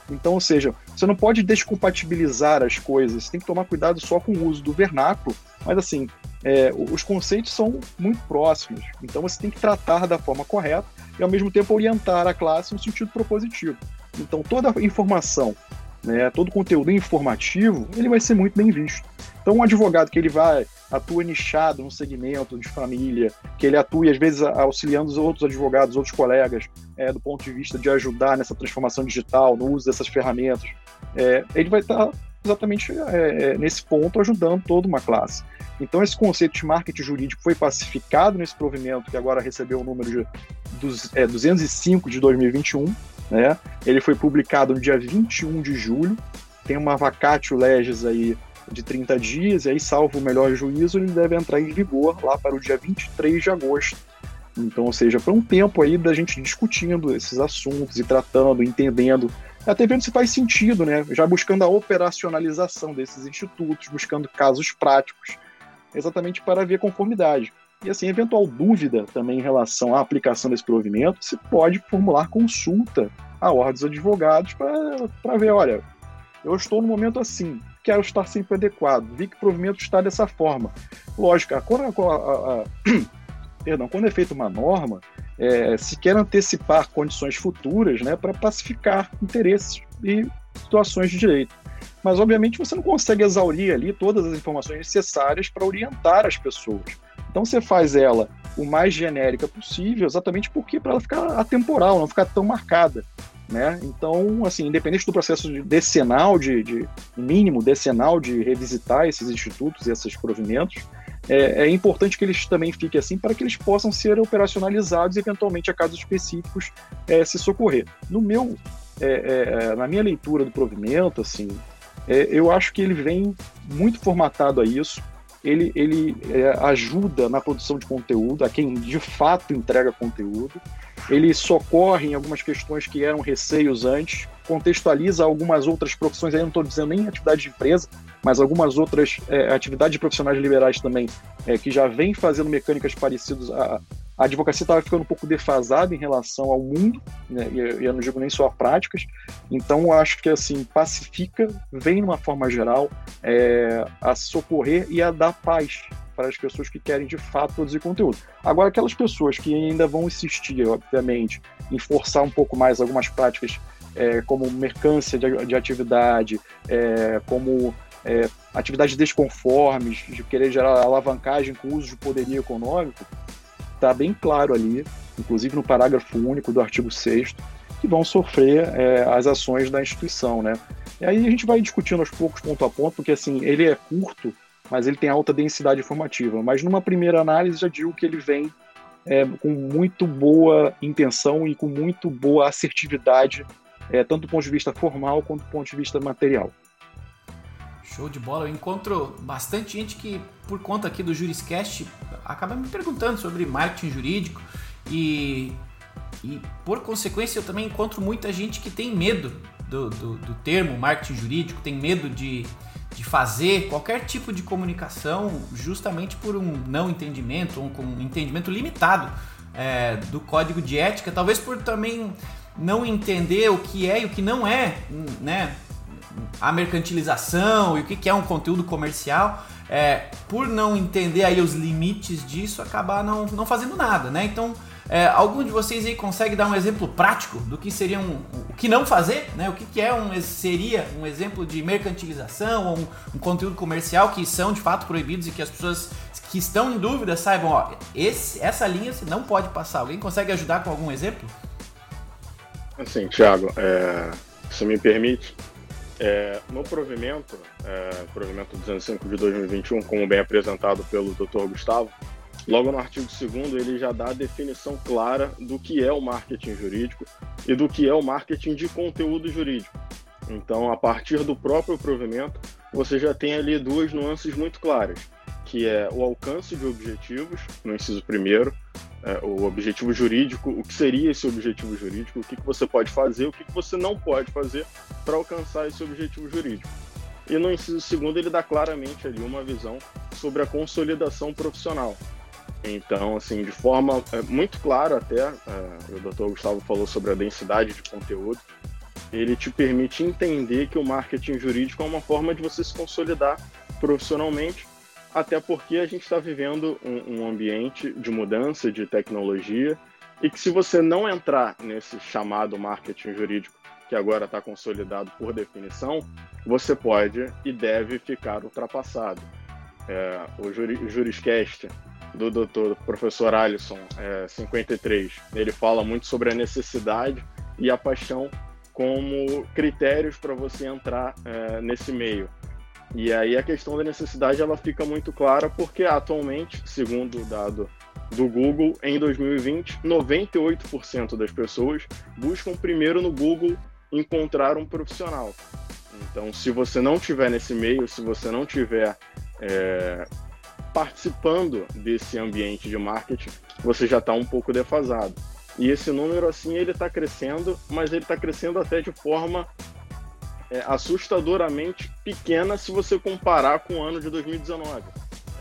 Então, ou seja, você não pode descompatibilizar as coisas, você tem que tomar cuidado só com o uso do vernáculo, mas assim, é, os conceitos são muito próximos, então você tem que tratar da forma correta e ao mesmo tempo orientar a classe no sentido propositivo. Então toda informação, né, todo conteúdo informativo, ele vai ser muito bem visto. Então um advogado que ele vai atua nichado no segmento de família, que ele atue às vezes auxiliando os outros advogados, outros colegas, é, do ponto de vista de ajudar nessa transformação digital, no uso dessas ferramentas, é, ele vai estar exatamente é, é, nesse ponto ajudando toda uma classe. Então, esse conceito de marketing jurídico foi pacificado nesse provimento que agora recebeu o número de dos, é, 205 de 2021. Né? Ele foi publicado no dia 21 de julho. Tem uma vacatio legis aí de 30 dias, e aí, salvo o melhor juízo, ele deve entrar em vigor lá para o dia 23 de agosto. Então, ou seja, foi um tempo aí da gente discutindo esses assuntos e tratando, entendendo até vendo se faz sentido, né? Já buscando a operacionalização desses institutos, buscando casos práticos, exatamente para ver conformidade. E assim, eventual dúvida também em relação à aplicação desse provimento, você pode formular consulta a ordens de advogados para ver, olha, eu estou no momento assim, quero estar sempre adequado, vi que o provimento está dessa forma. Lógico, quando, a, a, a, perdão, quando é feita uma norma, é, se quer antecipar condições futuras né, para pacificar interesses e situações de direito. Mas, obviamente, você não consegue exaurir ali todas as informações necessárias para orientar as pessoas. Então, você faz ela o mais genérica possível, exatamente porque para ela ficar atemporal, não ficar tão marcada. Né? Então, assim, independente do processo decenal, de, de mínimo decenal de revisitar esses institutos e esses provimentos, é, é, importante que eles também fiquem assim para que eles possam ser operacionalizados eventualmente a casos específicos é, se socorrer. No meu, é, é, é na minha leitura do provimento, assim, eu acho que ele vem muito formatado a isso. Ele, ele ajuda na produção de conteúdo, a quem de fato entrega conteúdo. Ele socorre em algumas questões que eram receios antes, contextualiza algumas outras profissões, aí não estou dizendo nem atividade de empresa, mas algumas outras é, atividades de profissionais liberais também, é, que já vêm fazendo mecânicas parecidas. A, a advocacia estava ficando um pouco defasada em relação ao mundo, né, e eu não digo nem só a práticas, então acho que assim, pacifica, vem de uma forma geral é, a socorrer e a dar paz para as pessoas que querem de fato produzir conteúdo. Agora, aquelas pessoas que ainda vão insistir, obviamente, em forçar um pouco mais algumas práticas é, como mercância de, de atividade, é, como é, atividades desconformes, de querer gerar alavancagem com uso de poderio econômico, está bem claro ali, inclusive no parágrafo único do artigo 6 que vão sofrer é, as ações da instituição, né? E aí a gente vai discutindo aos poucos, ponto a ponto, porque assim, ele é curto, mas ele tem alta densidade informativa. Mas numa primeira análise já digo que ele vem é, com muito boa intenção e com muito boa assertividade, é, tanto do ponto de vista formal quanto do ponto de vista material. Show de bola. Eu encontro bastante gente que, por conta aqui do Juriscast, acaba me perguntando sobre marketing jurídico e, e por consequência, eu também encontro muita gente que tem medo do, do, do termo marketing jurídico, tem medo de, de fazer qualquer tipo de comunicação justamente por um não entendimento, ou um entendimento limitado é, do código de ética, talvez por também não entender o que é e o que não é, né? A mercantilização e o que é um conteúdo comercial, é, por não entender aí os limites disso, acabar não, não fazendo nada, né? Então, é, algum de vocês aí consegue dar um exemplo prático do que seria um, o que não fazer, né? O que, que é um seria um exemplo de mercantilização ou um, um, conteúdo comercial que são de fato proibidos e que as pessoas que estão em dúvida saibam, ó, esse, essa linha você não pode passar. Alguém consegue ajudar com algum exemplo? Assim, Thiago, é, se me permite, é, no provimento, é, provimento 205 de 2021, como bem apresentado pelo Dr. Gustavo, Logo no artigo 2 ele já dá a definição clara do que é o marketing jurídico e do que é o marketing de conteúdo jurídico. Então, a partir do próprio provimento, você já tem ali duas nuances muito claras, que é o alcance de objetivos, no inciso primeiro, é, o objetivo jurídico, o que seria esse objetivo jurídico, o que, que você pode fazer, o que, que você não pode fazer para alcançar esse objetivo jurídico. E no inciso segundo, ele dá claramente ali uma visão sobre a consolidação profissional, então, assim, de forma é, muito clara até, é, o Dr. Gustavo falou sobre a densidade de conteúdo, ele te permite entender que o marketing jurídico é uma forma de você se consolidar profissionalmente, até porque a gente está vivendo um, um ambiente de mudança de tecnologia e que se você não entrar nesse chamado marketing jurídico, que agora está consolidado por definição, você pode e deve ficar ultrapassado. É, o Juriscast do doutor professor Alisson, é, 53. Ele fala muito sobre a necessidade e a paixão como critérios para você entrar é, nesse meio. E aí a questão da necessidade ela fica muito clara porque atualmente, segundo o dado do Google, em 2020, 98% das pessoas buscam primeiro no Google encontrar um profissional. Então, se você não tiver nesse meio, se você não tiver é, participando desse ambiente de marketing, você já está um pouco defasado. E esse número, assim, ele está crescendo, mas ele está crescendo até de forma é, assustadoramente pequena se você comparar com o ano de 2019.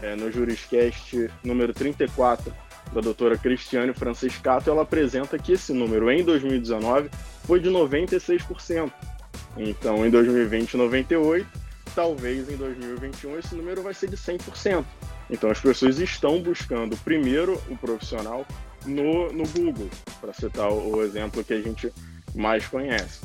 é, no Juriscast número 34 da doutora Cristiane Franciscato, ela apresenta que esse número em 2019 foi de 96%. Então, em 2020, 98%, talvez em 2021 esse número vai ser de 100%. Então, as pessoas estão buscando primeiro o profissional no, no Google, para citar o, o exemplo que a gente mais conhece.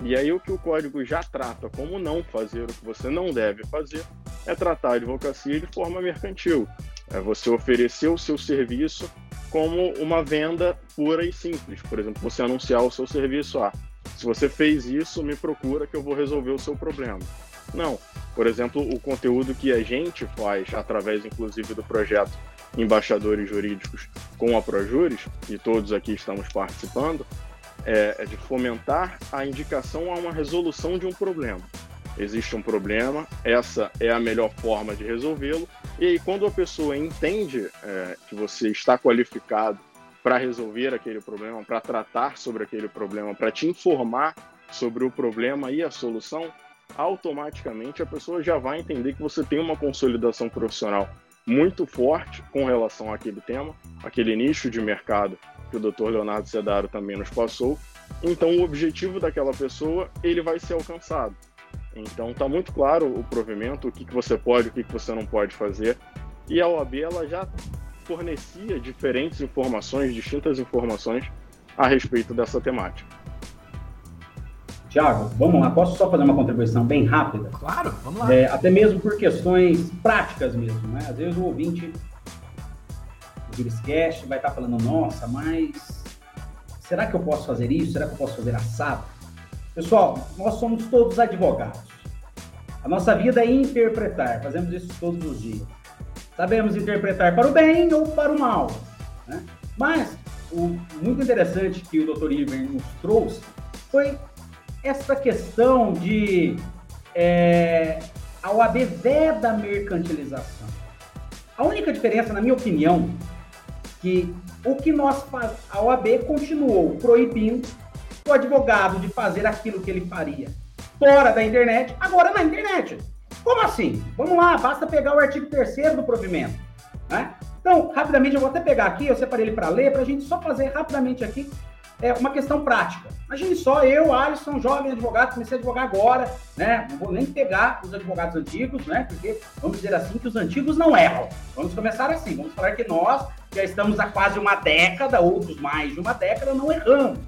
E aí o que o código já trata como não fazer, o que você não deve fazer, é tratar a advocacia de forma mercantil. É você oferecer o seu serviço como uma venda pura e simples. Por exemplo, você anunciar o seu serviço, ah, se você fez isso, me procura que eu vou resolver o seu problema. Não. Por exemplo, o conteúdo que a gente faz, através inclusive do projeto Embaixadores Jurídicos com a Projuris, e todos aqui estamos participando, é, é de fomentar a indicação a uma resolução de um problema. Existe um problema, essa é a melhor forma de resolvê-lo, e aí quando a pessoa entende é, que você está qualificado para resolver aquele problema, para tratar sobre aquele problema, para te informar sobre o problema e a solução, automaticamente a pessoa já vai entender que você tem uma consolidação profissional muito forte com relação àquele tema, aquele nicho de mercado que o Dr. Leonardo Sedaro também nos passou. Então, o objetivo daquela pessoa ele vai ser alcançado. Então, está muito claro o provimento, o que, que você pode, o que, que você não pode fazer. E a OAB ela já fornecia diferentes informações, distintas informações a respeito dessa temática. Tiago, vamos lá. Posso só fazer uma contribuição bem rápida? Claro, vamos lá. É, até mesmo por questões práticas mesmo, né? Às vezes o ouvinte Juriscast vai estar falando, nossa, mas será que eu posso fazer isso? Será que eu posso fazer assado? Pessoal, nós somos todos advogados. A nossa vida é interpretar, fazemos isso todos os dias. Sabemos interpretar para o bem ou para o mal. Né? Mas o muito interessante que o Dr. Iver nos trouxe foi essa questão de é, a OAB veda mercantilização. A única diferença, na minha opinião, que o que nós faz, a OAB continuou proibindo o advogado de fazer aquilo que ele faria fora da internet, agora na internet. Como assim? Vamos lá, basta pegar o artigo 3 do provimento. Né? Então, rapidamente, eu vou até pegar aqui, eu separei ele para ler, para a gente só fazer rapidamente aqui é uma questão prática. Imagine só, eu, Alisson, jovem advogado, comecei a advogar agora, né? Não vou nem pegar os advogados antigos, né? Porque vamos dizer assim que os antigos não erram. Vamos começar assim, vamos falar que nós já estamos há quase uma década, outros mais de uma década, não erramos.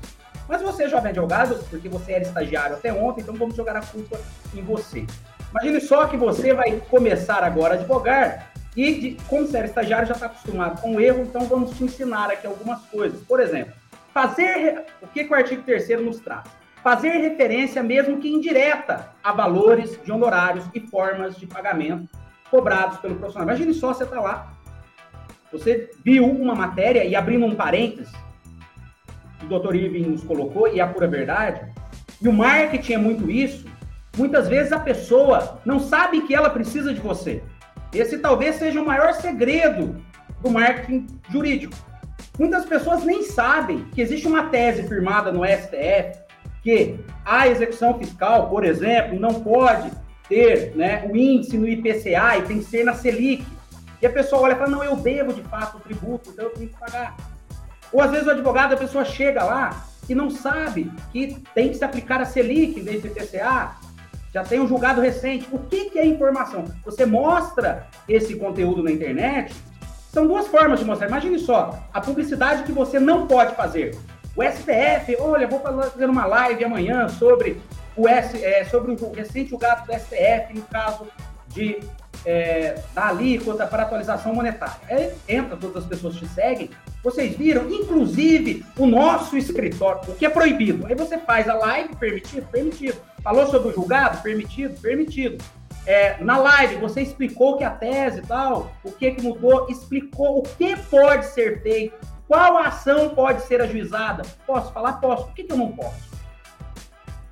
Mas você, jovem advogado, porque você era estagiário até ontem, então vamos jogar a culpa em você. Imagine só que você vai começar agora a advogar e, de, como você era estagiário, já está acostumado com o erro, então vamos te ensinar aqui algumas coisas. Por exemplo, fazer o que, que o artigo 3 nos traz? Fazer referência, mesmo que indireta, a valores de honorários e formas de pagamento cobrados pelo profissional. Imagine só você está lá, você viu uma matéria e abrindo um parênteses, o doutor Irving nos colocou, e é a pura verdade, e o marketing é muito isso, muitas vezes a pessoa não sabe que ela precisa de você. Esse talvez seja o maior segredo do marketing jurídico. Muitas pessoas nem sabem que existe uma tese firmada no STF que a execução fiscal, por exemplo, não pode ter né, o índice no IPCA e tem que ser na Selic. E a pessoa olha e fala, não, eu devo de fato o tributo, então eu tenho que pagar. Ou às vezes o advogado, a pessoa chega lá e não sabe que tem que se aplicar a Selic em vez do IPCA, já tem um julgado recente. O que, que é informação? Você mostra esse conteúdo na internet são duas formas de mostrar. Imagine só, a publicidade que você não pode fazer. O STF, olha, vou fazer uma live amanhã sobre o, S, é, sobre o recente julgado do STF no caso de é, da alíquota para atualização monetária. Aí entra, todas as pessoas te seguem. Vocês viram, inclusive, o nosso escritório, o que é proibido. Aí você faz a live, permitido? Permitido. Falou sobre o julgado? Permitido? Permitido. É, na live, você explicou que a tese e tal, o que, que mudou, explicou o que pode ser feito, qual ação pode ser ajuizada. Posso falar? Posso. Por que, que eu não posso?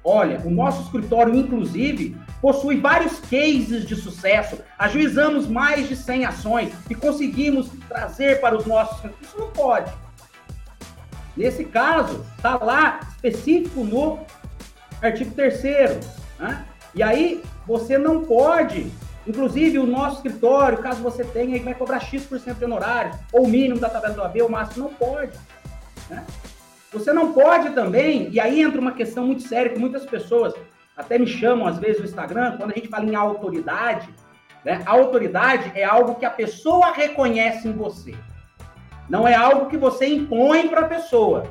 Olha, o nosso escritório, inclusive, possui vários cases de sucesso. Ajuizamos mais de 100 ações e conseguimos trazer para os nossos. Isso não pode. Nesse caso, está lá específico no artigo 3. Né? E aí, você não pode Inclusive, o nosso escritório, caso você tenha, vai cobrar X% de honorário, ou o mínimo da tabela do AB, o máximo, não pode. Né? Você não pode também, e aí entra uma questão muito séria que muitas pessoas até me chamam às vezes no Instagram, quando a gente fala em autoridade, né? A autoridade é algo que a pessoa reconhece em você. Não é algo que você impõe para a pessoa.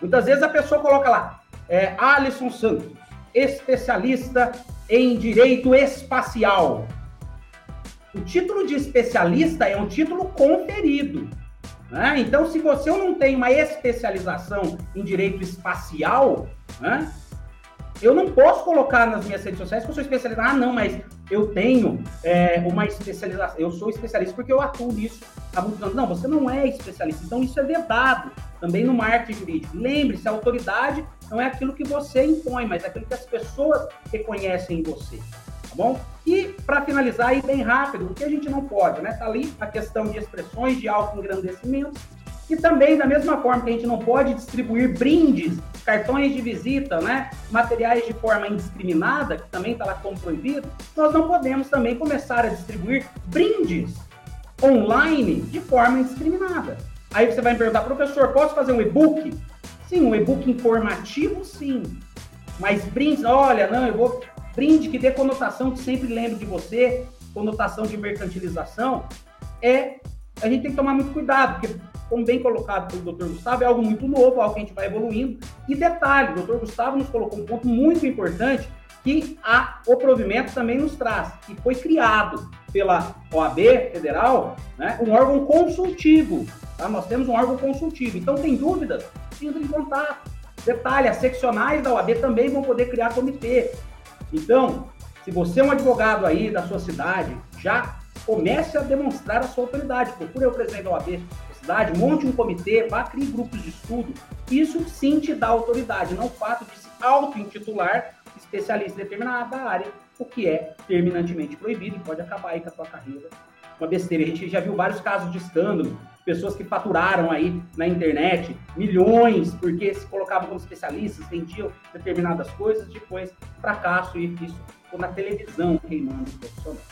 Muitas vezes a pessoa coloca lá, é, Alisson Santos, especialista em direito espacial. O título de especialista é um título conferido. Né? Então, se você não tem uma especialização em direito espacial, né? eu não posso colocar nas minhas redes sociais que eu sou especialista. Ah, não, mas eu tenho é, uma especialização. Eu sou especialista porque eu atuo nisso há muitos anos. Não, você não é especialista. Então, isso é vedado também no marketing jurídico. Lembre-se, a autoridade não é aquilo que você impõe, mas é aquilo que as pessoas reconhecem em você. Tá bom? E, para finalizar aí bem rápido, o que a gente não pode, né? Tá ali a questão de expressões de alto engrandecimento e também, da mesma forma que a gente não pode distribuir brindes, cartões de visita, né, materiais de forma indiscriminada, que também está lá como proibido, nós não podemos também começar a distribuir brindes online de forma indiscriminada. Aí você vai me perguntar, professor, posso fazer um e-book? Sim, um e-book informativo, sim. Mas brindes, olha, não, eu vou. Brinde que dê conotação que sempre lembre de você, conotação de mercantilização, é. A gente tem que tomar muito cuidado, porque como bem colocado pelo Dr. Gustavo, é algo muito novo, algo que a gente vai evoluindo. E detalhe, o Dr. Gustavo nos colocou um ponto muito importante que a, o provimento também nos traz, que foi criado pela OAB Federal, né, um órgão consultivo. Tá? Nós temos um órgão consultivo. Então, tem dúvidas? Entre em contato. Detalhe, as seccionais da OAB também vão poder criar comitê. Então, se você é um advogado aí da sua cidade, já comece a demonstrar a sua autoridade. Procure o presidente da OAB, cidade, monte um comitê, vá criar grupos de estudo. Isso sim te dá autoridade, não o fato de se auto-intitular especialista em determinada área, o que é terminantemente proibido e pode acabar aí com a tua carreira. Uma besteira. A gente já viu vários casos de escândalo, pessoas que faturaram aí na internet milhões porque se colocavam como especialistas, vendiam determinadas coisas, depois fracasso e isso ficou na televisão queimando o profissional.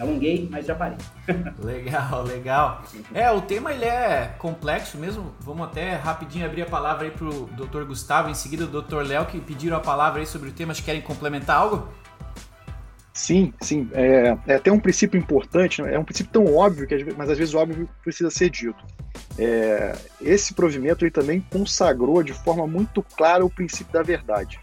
Alonguei, mas já parei. legal, legal. É, o tema ele é complexo mesmo. Vamos até rapidinho abrir a palavra aí pro Dr. Gustavo, em seguida o Dr. Léo, que pediram a palavra aí sobre o tema. Acho que querem complementar algo? Sim, sim. É, é até um princípio importante, né? é um princípio tão óbvio, que, mas às vezes o óbvio precisa ser dito. É, esse provimento ele também consagrou de forma muito clara o princípio da verdade.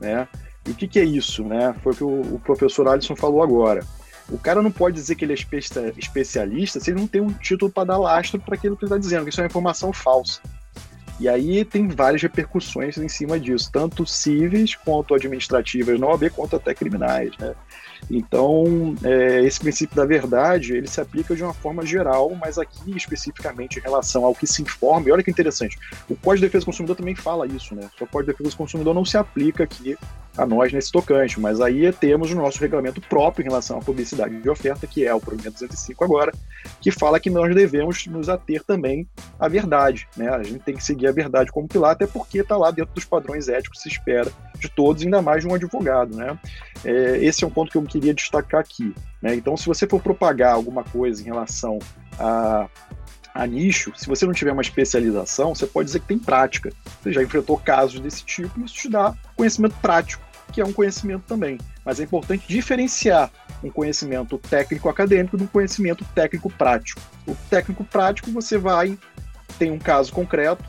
Né? E o que, que é isso? Né? Foi o que o, o professor Alisson falou agora. O cara não pode dizer que ele é especialista se ele não tem um título para dar lastro para aquilo que ele está dizendo, que isso é uma informação falsa. E aí tem várias repercussões em cima disso, tanto cíveis quanto administrativas na OAB, quanto até criminais. Né? Então, é, esse princípio da verdade, ele se aplica de uma forma geral, mas aqui especificamente em relação ao que se informa, e olha que interessante, o Código de Defesa do Consumidor também fala isso, né? Só o Código de Defesa do Consumidor não se aplica aqui a nós nesse tocante, mas aí temos o nosso regulamento próprio em relação à publicidade de oferta, que é o provimento 205 agora, que fala que nós devemos nos ater também à verdade, né? A gente tem que seguir a verdade como pilar, até porque está lá dentro dos padrões éticos que se espera de todos, ainda mais de um advogado, né? É, esse é um ponto que eu queria destacar aqui, né? Então, se você for propagar alguma coisa em relação a a nicho, se você não tiver uma especialização, você pode dizer que tem prática. Você já enfrentou casos desse tipo e isso te dá conhecimento prático, que é um conhecimento também. Mas é importante diferenciar um conhecimento técnico acadêmico de um conhecimento técnico prático. O técnico prático você vai, tem um caso concreto,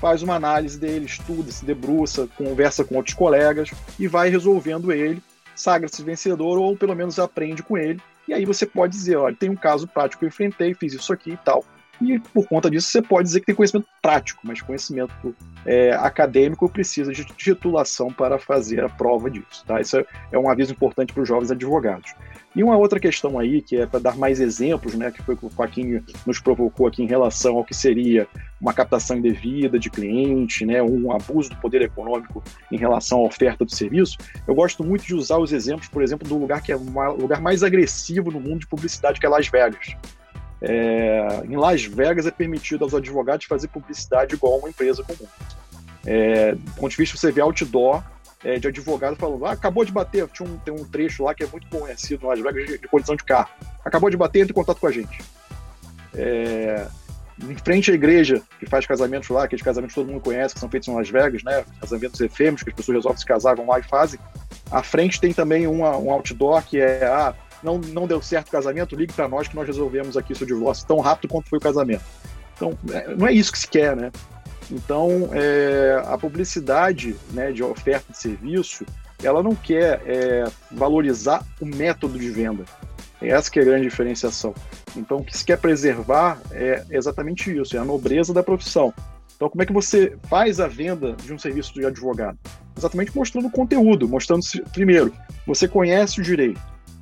faz uma análise dele, estuda, se debruça, conversa com outros colegas e vai resolvendo ele, sagra-se vencedor ou pelo menos aprende com ele. E aí você pode dizer, olha, tem um caso prático que eu enfrentei, fiz isso aqui e tal. E por conta disso você pode dizer que tem conhecimento prático, mas conhecimento é, acadêmico precisa de titulação para fazer a prova disso. Tá? Isso é, é um aviso importante para os jovens advogados. E uma outra questão aí, que é para dar mais exemplos, né, que foi o que o Joaquim nos provocou aqui em relação ao que seria uma captação indevida de cliente, né, um abuso do poder econômico em relação à oferta do serviço, eu gosto muito de usar os exemplos, por exemplo, do lugar que é o lugar mais agressivo no mundo de publicidade, que é Las Vegas. É, em Las Vegas é permitido aos advogados fazer publicidade igual a uma empresa comum. É, do ponto de vista você vê outdoor, é, de advogado falando, ah, acabou de bater, tinha um, tem um trecho lá que é muito conhecido no Las Vegas de, de condição de carro. Acabou de bater, entre em contato com a gente. É, em frente à igreja que faz casamentos lá, aqueles casamentos que todo mundo conhece, que são feitos em Las Vegas, né? Casamentos efêmeros, que as pessoas resolvem se casar, vão lá e fazem. À frente tem também uma, um outdoor que é, ah, não, não deu certo o casamento, ligue para nós que nós resolvemos aqui seu divórcio tão rápido quanto foi o casamento. Então, é, não é isso que se quer, né? Então, é, a publicidade né, de oferta de serviço, ela não quer é, valorizar o método de venda. Essa que é a grande diferenciação. Então, o que se quer preservar é exatamente isso, é a nobreza da profissão. Então, como é que você faz a venda de um serviço de advogado? Exatamente mostrando o conteúdo, mostrando, primeiro, você conhece o direito.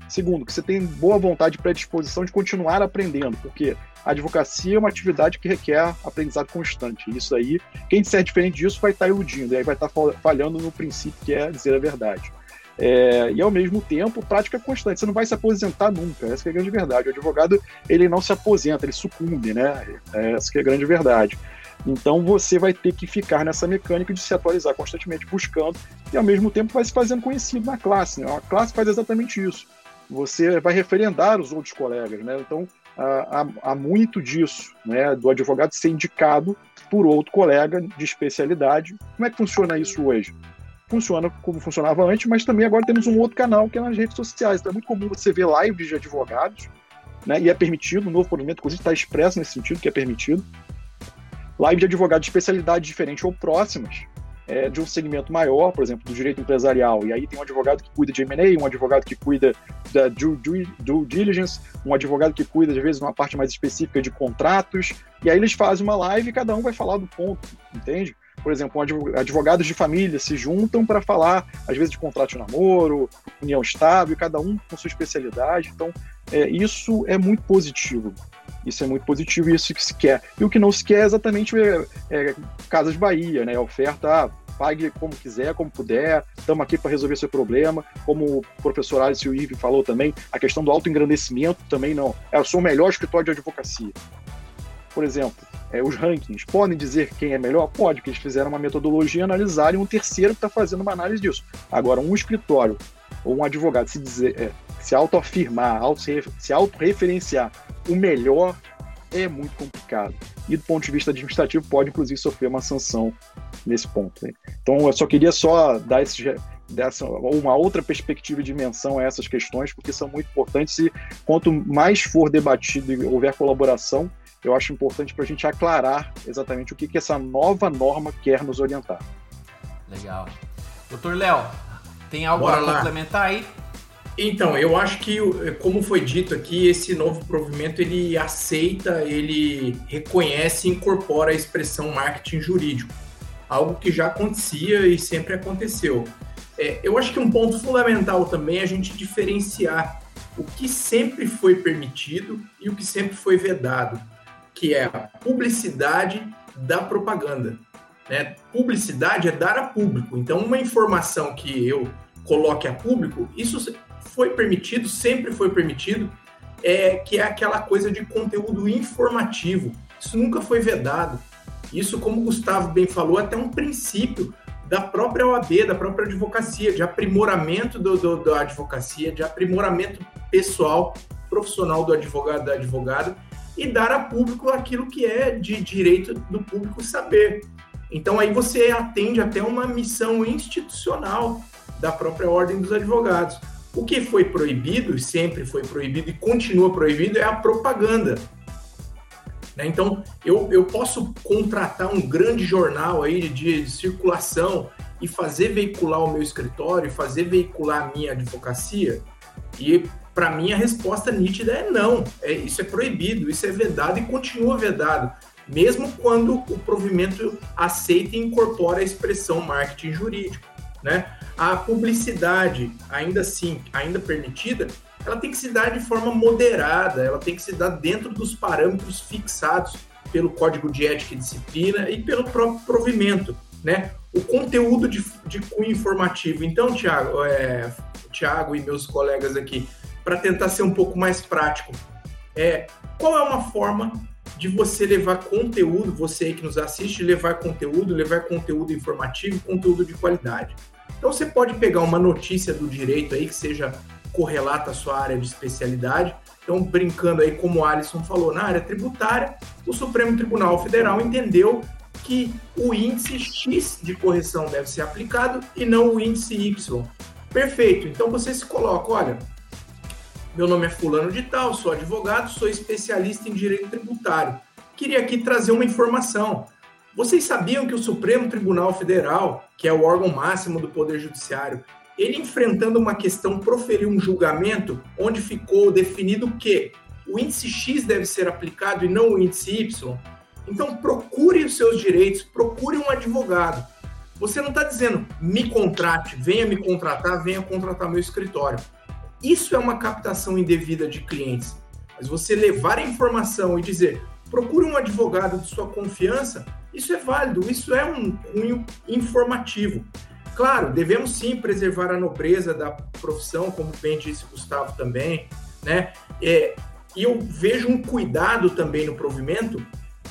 Segundo, que você tem boa vontade e predisposição de continuar aprendendo, porque a advocacia é uma atividade que requer aprendizado constante. Isso aí, quem disser diferente disso vai estar iludindo, e aí vai estar falhando no princípio que é dizer a verdade. É, e ao mesmo tempo, prática constante. Você não vai se aposentar nunca. Essa é a grande verdade. O advogado ele não se aposenta, ele sucumbe, né? Essa é a grande verdade. Então você vai ter que ficar nessa mecânica de se atualizar constantemente buscando e ao mesmo tempo vai se fazendo conhecido na classe. Né? A classe faz exatamente isso. Você vai referendar os outros colegas, né? Então há, há muito disso, né? Do advogado ser indicado por outro colega de especialidade. Como é que funciona isso hoje? funciona como funcionava antes, mas também agora temos um outro canal que é nas redes sociais. Então é muito comum você ver lives de advogados, né? E é permitido, o novo provimento, inclusive, está expresso nesse sentido, que é permitido. Live de advogados de especialidade diferente ou próximas, é, de um segmento maior, por exemplo, do direito empresarial. E aí tem um advogado que cuida de M&A, um advogado que cuida da due, due, due diligence, um advogado que cuida, às vezes, de uma parte mais específica de contratos. E aí eles fazem uma live e cada um vai falar do ponto, entende? por exemplo, advogados de família se juntam para falar, às vezes, de contrato de namoro, união estável, cada um com sua especialidade. Então, é, isso é muito positivo. Isso é muito positivo e isso que se quer. E o que não se quer é exatamente é, é Casas Bahia, né? Oferta, ah, pague como quiser, como puder, estamos aqui para resolver seu problema. Como o professor Alice Ive falou também, a questão do autoengrandecimento também não. É, eu sou o melhor escritório de advocacia. Por exemplo, é, os rankings. Podem dizer quem é melhor? Pode, porque eles fizeram uma metodologia, analisarem um terceiro que está fazendo uma análise disso. Agora, um escritório ou um advogado se dizer, é, se autoafirmar, auto, se autorreferenciar o melhor é muito complicado. E do ponto de vista administrativo, pode inclusive sofrer uma sanção nesse ponto. Né? Então, eu só queria só dar esse, dessa uma outra perspectiva e dimensão a essas questões, porque são muito importantes e quanto mais for debatido e houver colaboração, eu acho importante para a gente aclarar exatamente o que, que essa nova norma quer nos orientar. Legal. Doutor Léo, tem algo Bora a lá. complementar aí? Então, eu acho que, como foi dito aqui, esse novo provimento ele aceita, ele reconhece e incorpora a expressão marketing jurídico, algo que já acontecia e sempre aconteceu. É, eu acho que um ponto fundamental também é a gente diferenciar o que sempre foi permitido e o que sempre foi vedado que é a publicidade da propaganda. Né? Publicidade é dar a público. Então, uma informação que eu coloque a público, isso foi permitido, sempre foi permitido, é que é aquela coisa de conteúdo informativo. Isso nunca foi vedado. Isso, como o Gustavo bem falou, até um princípio da própria OAB, da própria advocacia, de aprimoramento do, do, da advocacia, de aprimoramento pessoal, profissional do advogado, da advogada, e dar a público aquilo que é de direito do público saber. Então aí você atende até uma missão institucional da própria Ordem dos Advogados. O que foi proibido, sempre foi proibido e continua proibido, é a propaganda. Né? Então, eu, eu posso contratar um grande jornal aí de, de circulação e fazer veicular o meu escritório, fazer veicular a minha advocacia, e para mim, a resposta nítida é não. É, isso é proibido, isso é vedado e continua vedado, mesmo quando o provimento aceita e incorpora a expressão marketing jurídico. Né? A publicidade, ainda assim, ainda permitida, ela tem que se dar de forma moderada, ela tem que se dar dentro dos parâmetros fixados pelo Código de Ética e Disciplina e pelo próprio provimento. Né? O conteúdo de, de cunho informativo. Então, Tiago, é, Tiago e meus colegas aqui, para tentar ser um pouco mais prático. É, qual é uma forma de você levar conteúdo, você aí que nos assiste, levar conteúdo, levar conteúdo informativo, conteúdo de qualidade? Então você pode pegar uma notícia do direito aí que seja correlata à sua área de especialidade. Então, brincando aí, como o Alisson falou, na área tributária, o Supremo Tribunal Federal entendeu que o índice X de correção deve ser aplicado e não o índice Y. Perfeito. Então você se coloca, olha, meu nome é fulano de tal, sou advogado, sou especialista em direito tributário. Queria aqui trazer uma informação. Vocês sabiam que o Supremo Tribunal Federal, que é o órgão máximo do Poder Judiciário, ele enfrentando uma questão proferiu um julgamento onde ficou definido que o índice X deve ser aplicado e não o índice Y? Então procure os seus direitos, procure um advogado. Você não está dizendo me contrate, venha me contratar, venha contratar meu escritório. Isso é uma captação indevida de clientes. Mas você levar a informação e dizer procure um advogado de sua confiança, isso é válido, isso é um cunho informativo. Claro, devemos sim preservar a nobreza da profissão, como bem disse Gustavo também, né? É, e eu vejo um cuidado também no provimento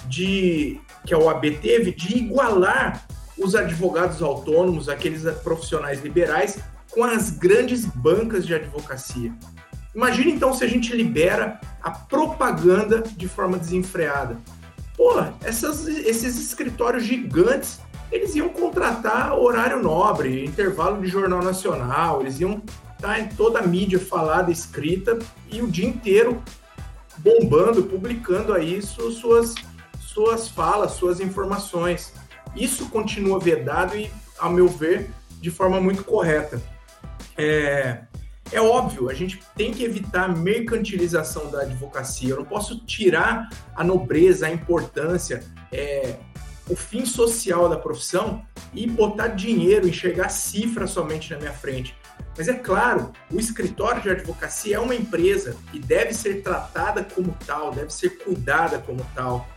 de que a OAB teve de igualar os advogados autônomos, aqueles profissionais liberais, com as grandes bancas de advocacia. Imagina então se a gente libera a propaganda de forma desenfreada. Pô, essas, esses escritórios gigantes, eles iam contratar horário nobre, intervalo de jornal nacional, eles iam estar em toda a mídia falada, escrita, e o dia inteiro bombando, publicando aí suas, suas falas, suas informações. Isso continua vedado e, a meu ver, de forma muito correta. É, é óbvio, a gente tem que evitar a mercantilização da advocacia. Eu não posso tirar a nobreza, a importância, é, o fim social da profissão e botar dinheiro, enxergar cifra somente na minha frente. Mas é claro, o escritório de advocacia é uma empresa e deve ser tratada como tal, deve ser cuidada como tal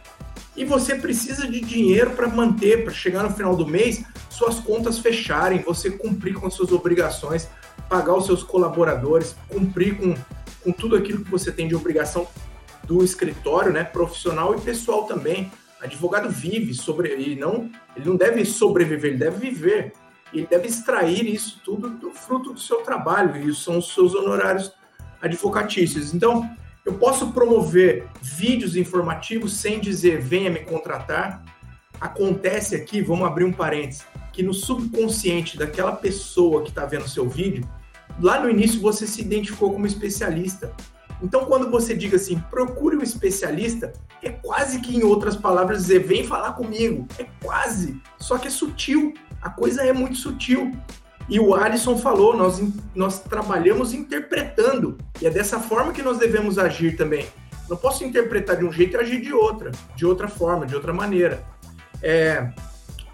e você precisa de dinheiro para manter, para chegar no final do mês, suas contas fecharem, você cumprir com suas obrigações, pagar os seus colaboradores, cumprir com, com tudo aquilo que você tem de obrigação do escritório, né, profissional e pessoal também. Advogado vive sobre e não, ele não deve sobreviver, ele deve viver. Ele deve extrair isso tudo do fruto do seu trabalho, e são os seus honorários advocatícios. Então, eu posso promover vídeos informativos sem dizer venha me contratar. Acontece aqui, vamos abrir um parênteses, que no subconsciente daquela pessoa que está vendo seu vídeo, lá no início você se identificou como especialista. Então, quando você diga assim, procure um especialista, é quase que, em outras palavras, dizer vem falar comigo. É quase. Só que é sutil. A coisa é muito sutil. E o Alisson falou, nós, nós trabalhamos interpretando. E é dessa forma que nós devemos agir também. Não posso interpretar de um jeito e agir de outra, de outra forma, de outra maneira. É,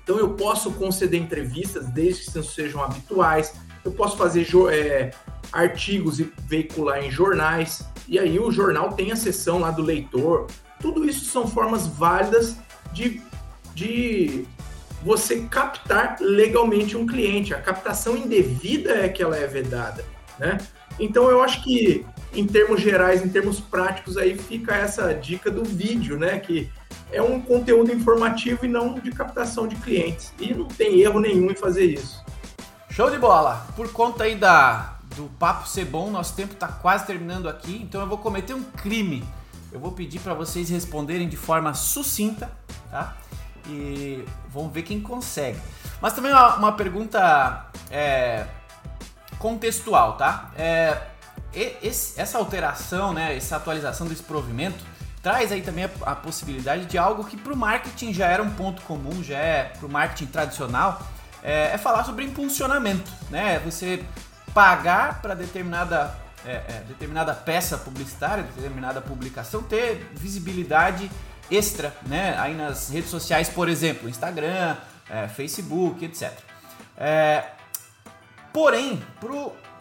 então eu posso conceder entrevistas desde que sejam habituais. Eu posso fazer é, artigos e veicular em jornais. E aí o jornal tem a seção lá do leitor. Tudo isso são formas válidas de, de você captar legalmente um cliente. A captação indevida é que ela é vedada, né? Então eu acho que em termos gerais, em termos práticos, aí fica essa dica do vídeo, né? Que é um conteúdo informativo e não de captação de clientes. E não tem erro nenhum em fazer isso. Show de bola! Por conta aí da, do papo ser bom, nosso tempo está quase terminando aqui, então eu vou cometer um crime. Eu vou pedir para vocês responderem de forma sucinta, tá? e vamos ver quem consegue. Mas também uma, uma pergunta é, contextual, tá? É, esse, essa alteração, né, essa atualização desse provimento traz aí também a, a possibilidade de algo que para o marketing já era um ponto comum, já é para o marketing tradicional, é, é, falar sobre impulsionamento, né? Você pagar para determinada é, é, determinada peça publicitária, determinada publicação ter visibilidade extra, né? Aí nas redes sociais, por exemplo, Instagram, é, Facebook, etc. É, porém,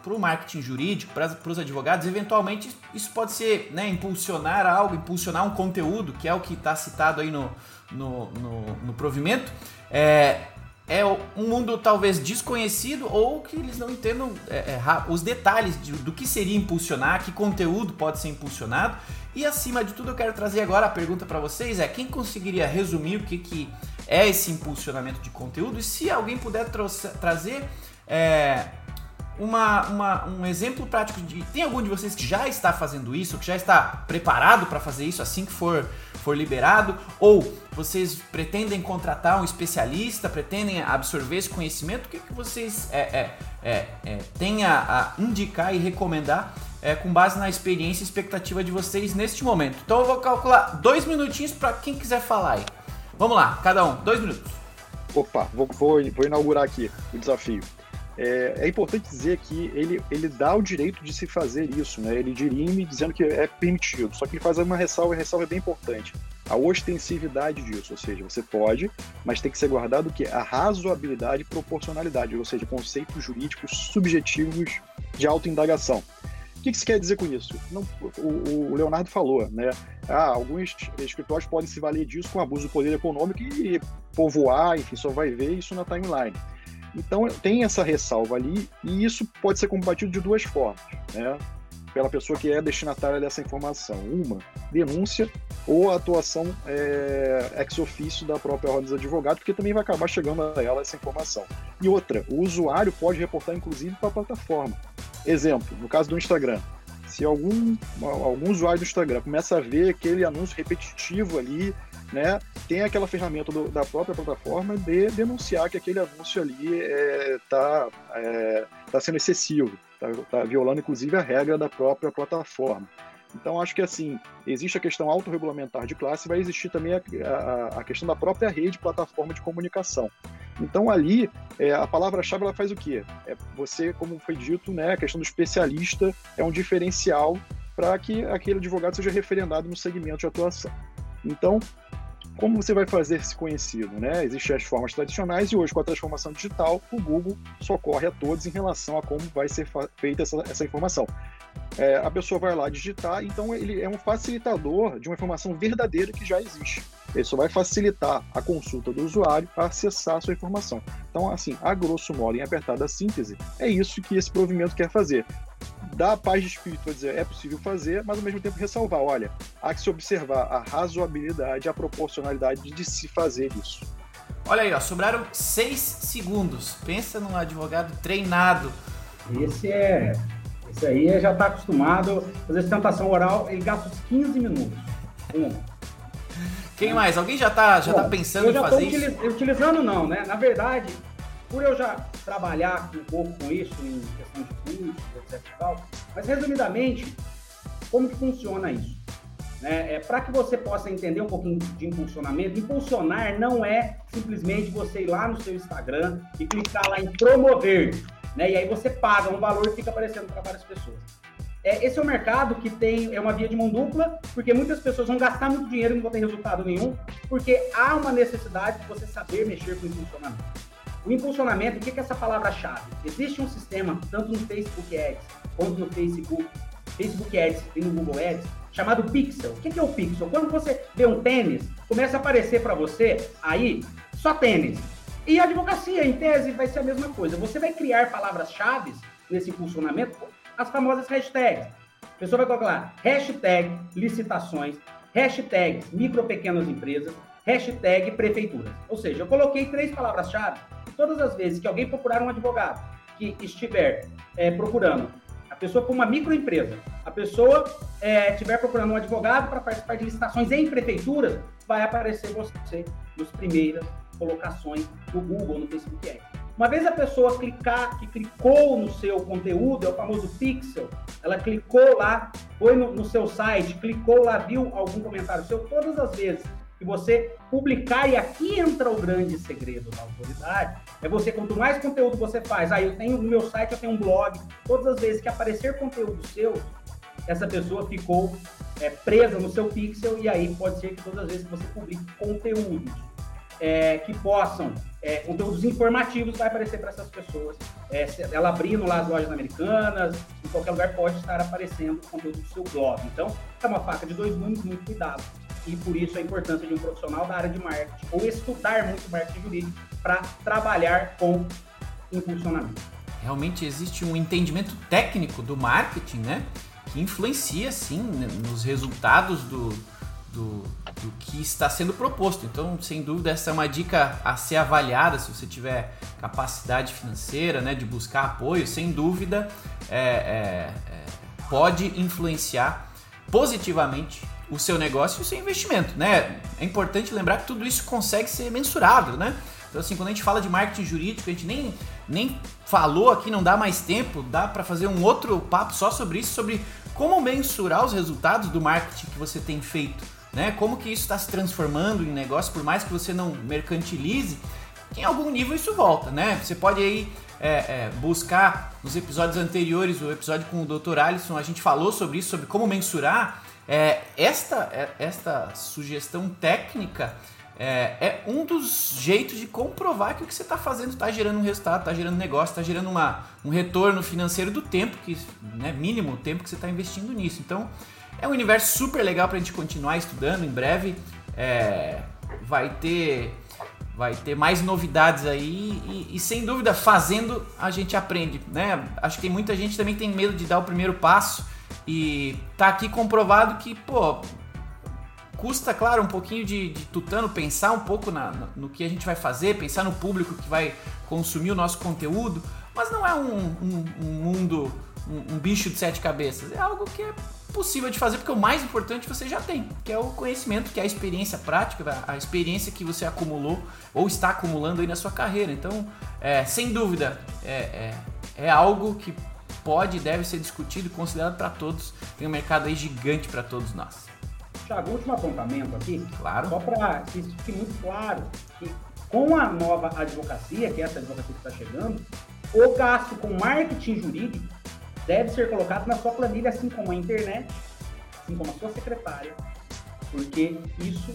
para o marketing jurídico, para os advogados, eventualmente isso pode ser né, impulsionar algo, impulsionar um conteúdo, que é o que está citado aí no, no, no, no provimento. É, é um mundo talvez desconhecido ou que eles não entendam é, é, os detalhes de, do que seria impulsionar, que conteúdo pode ser impulsionado. E acima de tudo, eu quero trazer agora a pergunta para vocês: é quem conseguiria resumir o que, que é esse impulsionamento de conteúdo? E se alguém puder trazer é, uma, uma, um exemplo prático de. Tem algum de vocês que já está fazendo isso, que já está preparado para fazer isso assim que for, for liberado? Ou vocês pretendem contratar um especialista, pretendem absorver esse conhecimento? O que, que vocês é, é, é, é têm a, a, indicar e recomendar é, com base na experiência e expectativa de vocês neste momento? Então eu vou calcular dois minutinhos para quem quiser falar aí. Vamos lá, cada um, dois minutos. Opa, vou, vou, vou inaugurar aqui o desafio. É, é, importante dizer que ele, ele dá o direito de se fazer isso, né? Ele dirime dizendo que é permitido, só que ele faz uma ressalva, e a ressalva é bem importante. A ostensividade disso, ou seja, você pode, mas tem que ser guardado o que a razoabilidade e proporcionalidade, ou seja, conceitos jurídicos subjetivos de autoindagação. O que, que se quer dizer com isso? Não, o, o, Leonardo falou, né? Ah, alguns escritórios podem se valer disso com abuso do poder econômico e povoar, enfim, só vai ver isso na timeline. Então tem essa ressalva ali e isso pode ser combatido de duas formas, né? Pela pessoa que é destinatária dessa informação. Uma, denúncia ou atuação é, ex ofício da própria ordem dos advogados, porque também vai acabar chegando a ela essa informação. E outra, o usuário pode reportar inclusive para a plataforma. Exemplo, no caso do Instagram, se algum, algum usuário do Instagram começa a ver aquele anúncio repetitivo ali né, tem aquela ferramenta do, da própria plataforma de denunciar que aquele anúncio ali está é, é, tá sendo excessivo, está tá violando inclusive a regra da própria plataforma. Então, acho que assim, existe a questão autorregulamentar de classe, vai existir também a, a, a questão da própria rede plataforma de comunicação. Então, ali, é, a palavra-chave ela faz o quê? É você, como foi dito, né, a questão do especialista é um diferencial para que aquele advogado seja referendado no segmento de atuação. Então, como você vai fazer esse conhecido? Né? Existem as formas tradicionais e hoje, com a transformação digital, o Google socorre a todos em relação a como vai ser feita essa, essa informação. É, a pessoa vai lá digitar, então ele é um facilitador de uma informação verdadeira que já existe. Ele só vai facilitar a consulta do usuário para acessar a sua informação. Então, assim, a grosso modo, em apertada síntese, é isso que esse provimento quer fazer dá paz de espírito a dizer é possível fazer, mas ao mesmo tempo ressalvar, olha, há que se observar a razoabilidade, a proporcionalidade de se fazer isso. Olha aí, ó, sobraram seis segundos. Pensa num advogado treinado. Esse é. Esse aí já está acostumado fazer sustentação oral, ele gasta uns 15 minutos. Um. Quem mais? Alguém já está já tá pensando em fazer isso? Utiliz, utilizando não, né? Na verdade, por eu já trabalhar um pouco com isso em questão de custos, etc e tal, mas resumidamente, como que funciona isso? Né? É, Para que você possa entender um pouquinho de impulsionamento, impulsionar não é simplesmente você ir lá no seu Instagram e clicar lá em promover, né? E aí você paga um valor e fica aparecendo para várias pessoas. É, esse é um mercado que tem é uma via de mão dupla, porque muitas pessoas vão gastar muito dinheiro e não vão ter resultado nenhum, porque há uma necessidade de você saber mexer com impulsionamento. O impulsionamento, o que é essa palavra-chave? Existe um sistema, tanto no Facebook Ads quanto no Facebook, Facebook Ads e no Google Ads, chamado Pixel. O que é o Pixel? Quando você vê um tênis, começa a aparecer para você aí só tênis. E a advocacia, em tese, vai ser a mesma coisa. Você vai criar palavras-chave nesse impulsionamento, as famosas hashtags. A pessoa vai colocar lá, hashtag licitações, hashtag micro pequenas empresas, hashtag prefeituras. Ou seja, eu coloquei três palavras-chave todas as vezes que alguém procurar um advogado que estiver é, procurando, a pessoa for uma microempresa, a pessoa é, estiver procurando um advogado para participar de licitações em prefeituras, vai aparecer você nos primeiras colocações no Google, no Facebook Ads. Uma vez a pessoa clicar, que clicou no seu conteúdo, é o famoso pixel, ela clicou lá, foi no, no seu site, clicou lá, viu algum comentário seu, todas as vezes que você publicar, e aqui entra o grande segredo da autoridade, é você, quanto mais conteúdo você faz, aí ah, eu tenho no meu site, eu tenho um blog, todas as vezes que aparecer conteúdo seu, essa pessoa ficou é, presa no seu pixel, e aí pode ser que todas as vezes que você publique conteúdos é, que possam, é, conteúdos informativos, vai aparecer para essas pessoas. É, ela abrindo lá as lojas americanas, em qualquer lugar pode estar aparecendo conteúdo do seu blog. Então, é uma faca de dois gumes, muito cuidado e por isso a importância de um profissional da área de marketing ou estudar muito marketing jurídico para trabalhar com impulsionamento. Realmente existe um entendimento técnico do marketing, né? Que influencia, sim, nos resultados do, do, do que está sendo proposto. Então, sem dúvida, essa é uma dica a ser avaliada se você tiver capacidade financeira, né, de buscar apoio. Sem dúvida, é, é, é, pode influenciar positivamente o seu negócio e o seu investimento, né? É importante lembrar que tudo isso consegue ser mensurado, né? Então, assim, quando a gente fala de marketing jurídico, a gente nem, nem falou aqui, não dá mais tempo, dá para fazer um outro papo só sobre isso, sobre como mensurar os resultados do marketing que você tem feito, né? Como que isso está se transformando em negócio, por mais que você não mercantilize, em algum nível isso volta, né? Você pode aí é, é, buscar nos episódios anteriores, o episódio com o Dr. Alisson, a gente falou sobre isso, sobre como mensurar. É, esta, é, esta sugestão técnica é, é, um dos jeitos de comprovar que o que você está fazendo está gerando um resultado, está gerando negócio, está gerando uma, um retorno financeiro do tempo, que né, mínimo o tempo que você está investindo nisso. Então é um universo super legal para a gente continuar estudando. Em breve é, vai ter vai ter mais novidades aí e, e, sem dúvida fazendo a gente aprende, né? Acho que muita gente também tem medo de dar o primeiro passo e tá aqui comprovado que pô custa, claro, um pouquinho de, de tutano pensar um pouco na, no, no que a gente vai fazer, pensar no público que vai consumir o nosso conteúdo, mas não é um, um, um mundo, um, um, bicho de sete cabeças. É algo que é possível de fazer, porque o mais importante você já tem, que é o conhecimento, que é a experiência prática, a experiência que você acumulou ou está acumulando aí na sua carreira. Então, é, sem dúvida, é, é, é algo que pode e deve ser discutido e considerado para todos. Tem um mercado aí gigante para todos nós. Tiago, último apontamento aqui. Claro. Só para que isso fique muito claro que com a nova advocacia, que é essa advocacia que está chegando, o gasto com marketing jurídico deve ser colocado na sua planilha, assim como a internet, assim como a sua secretária, porque isso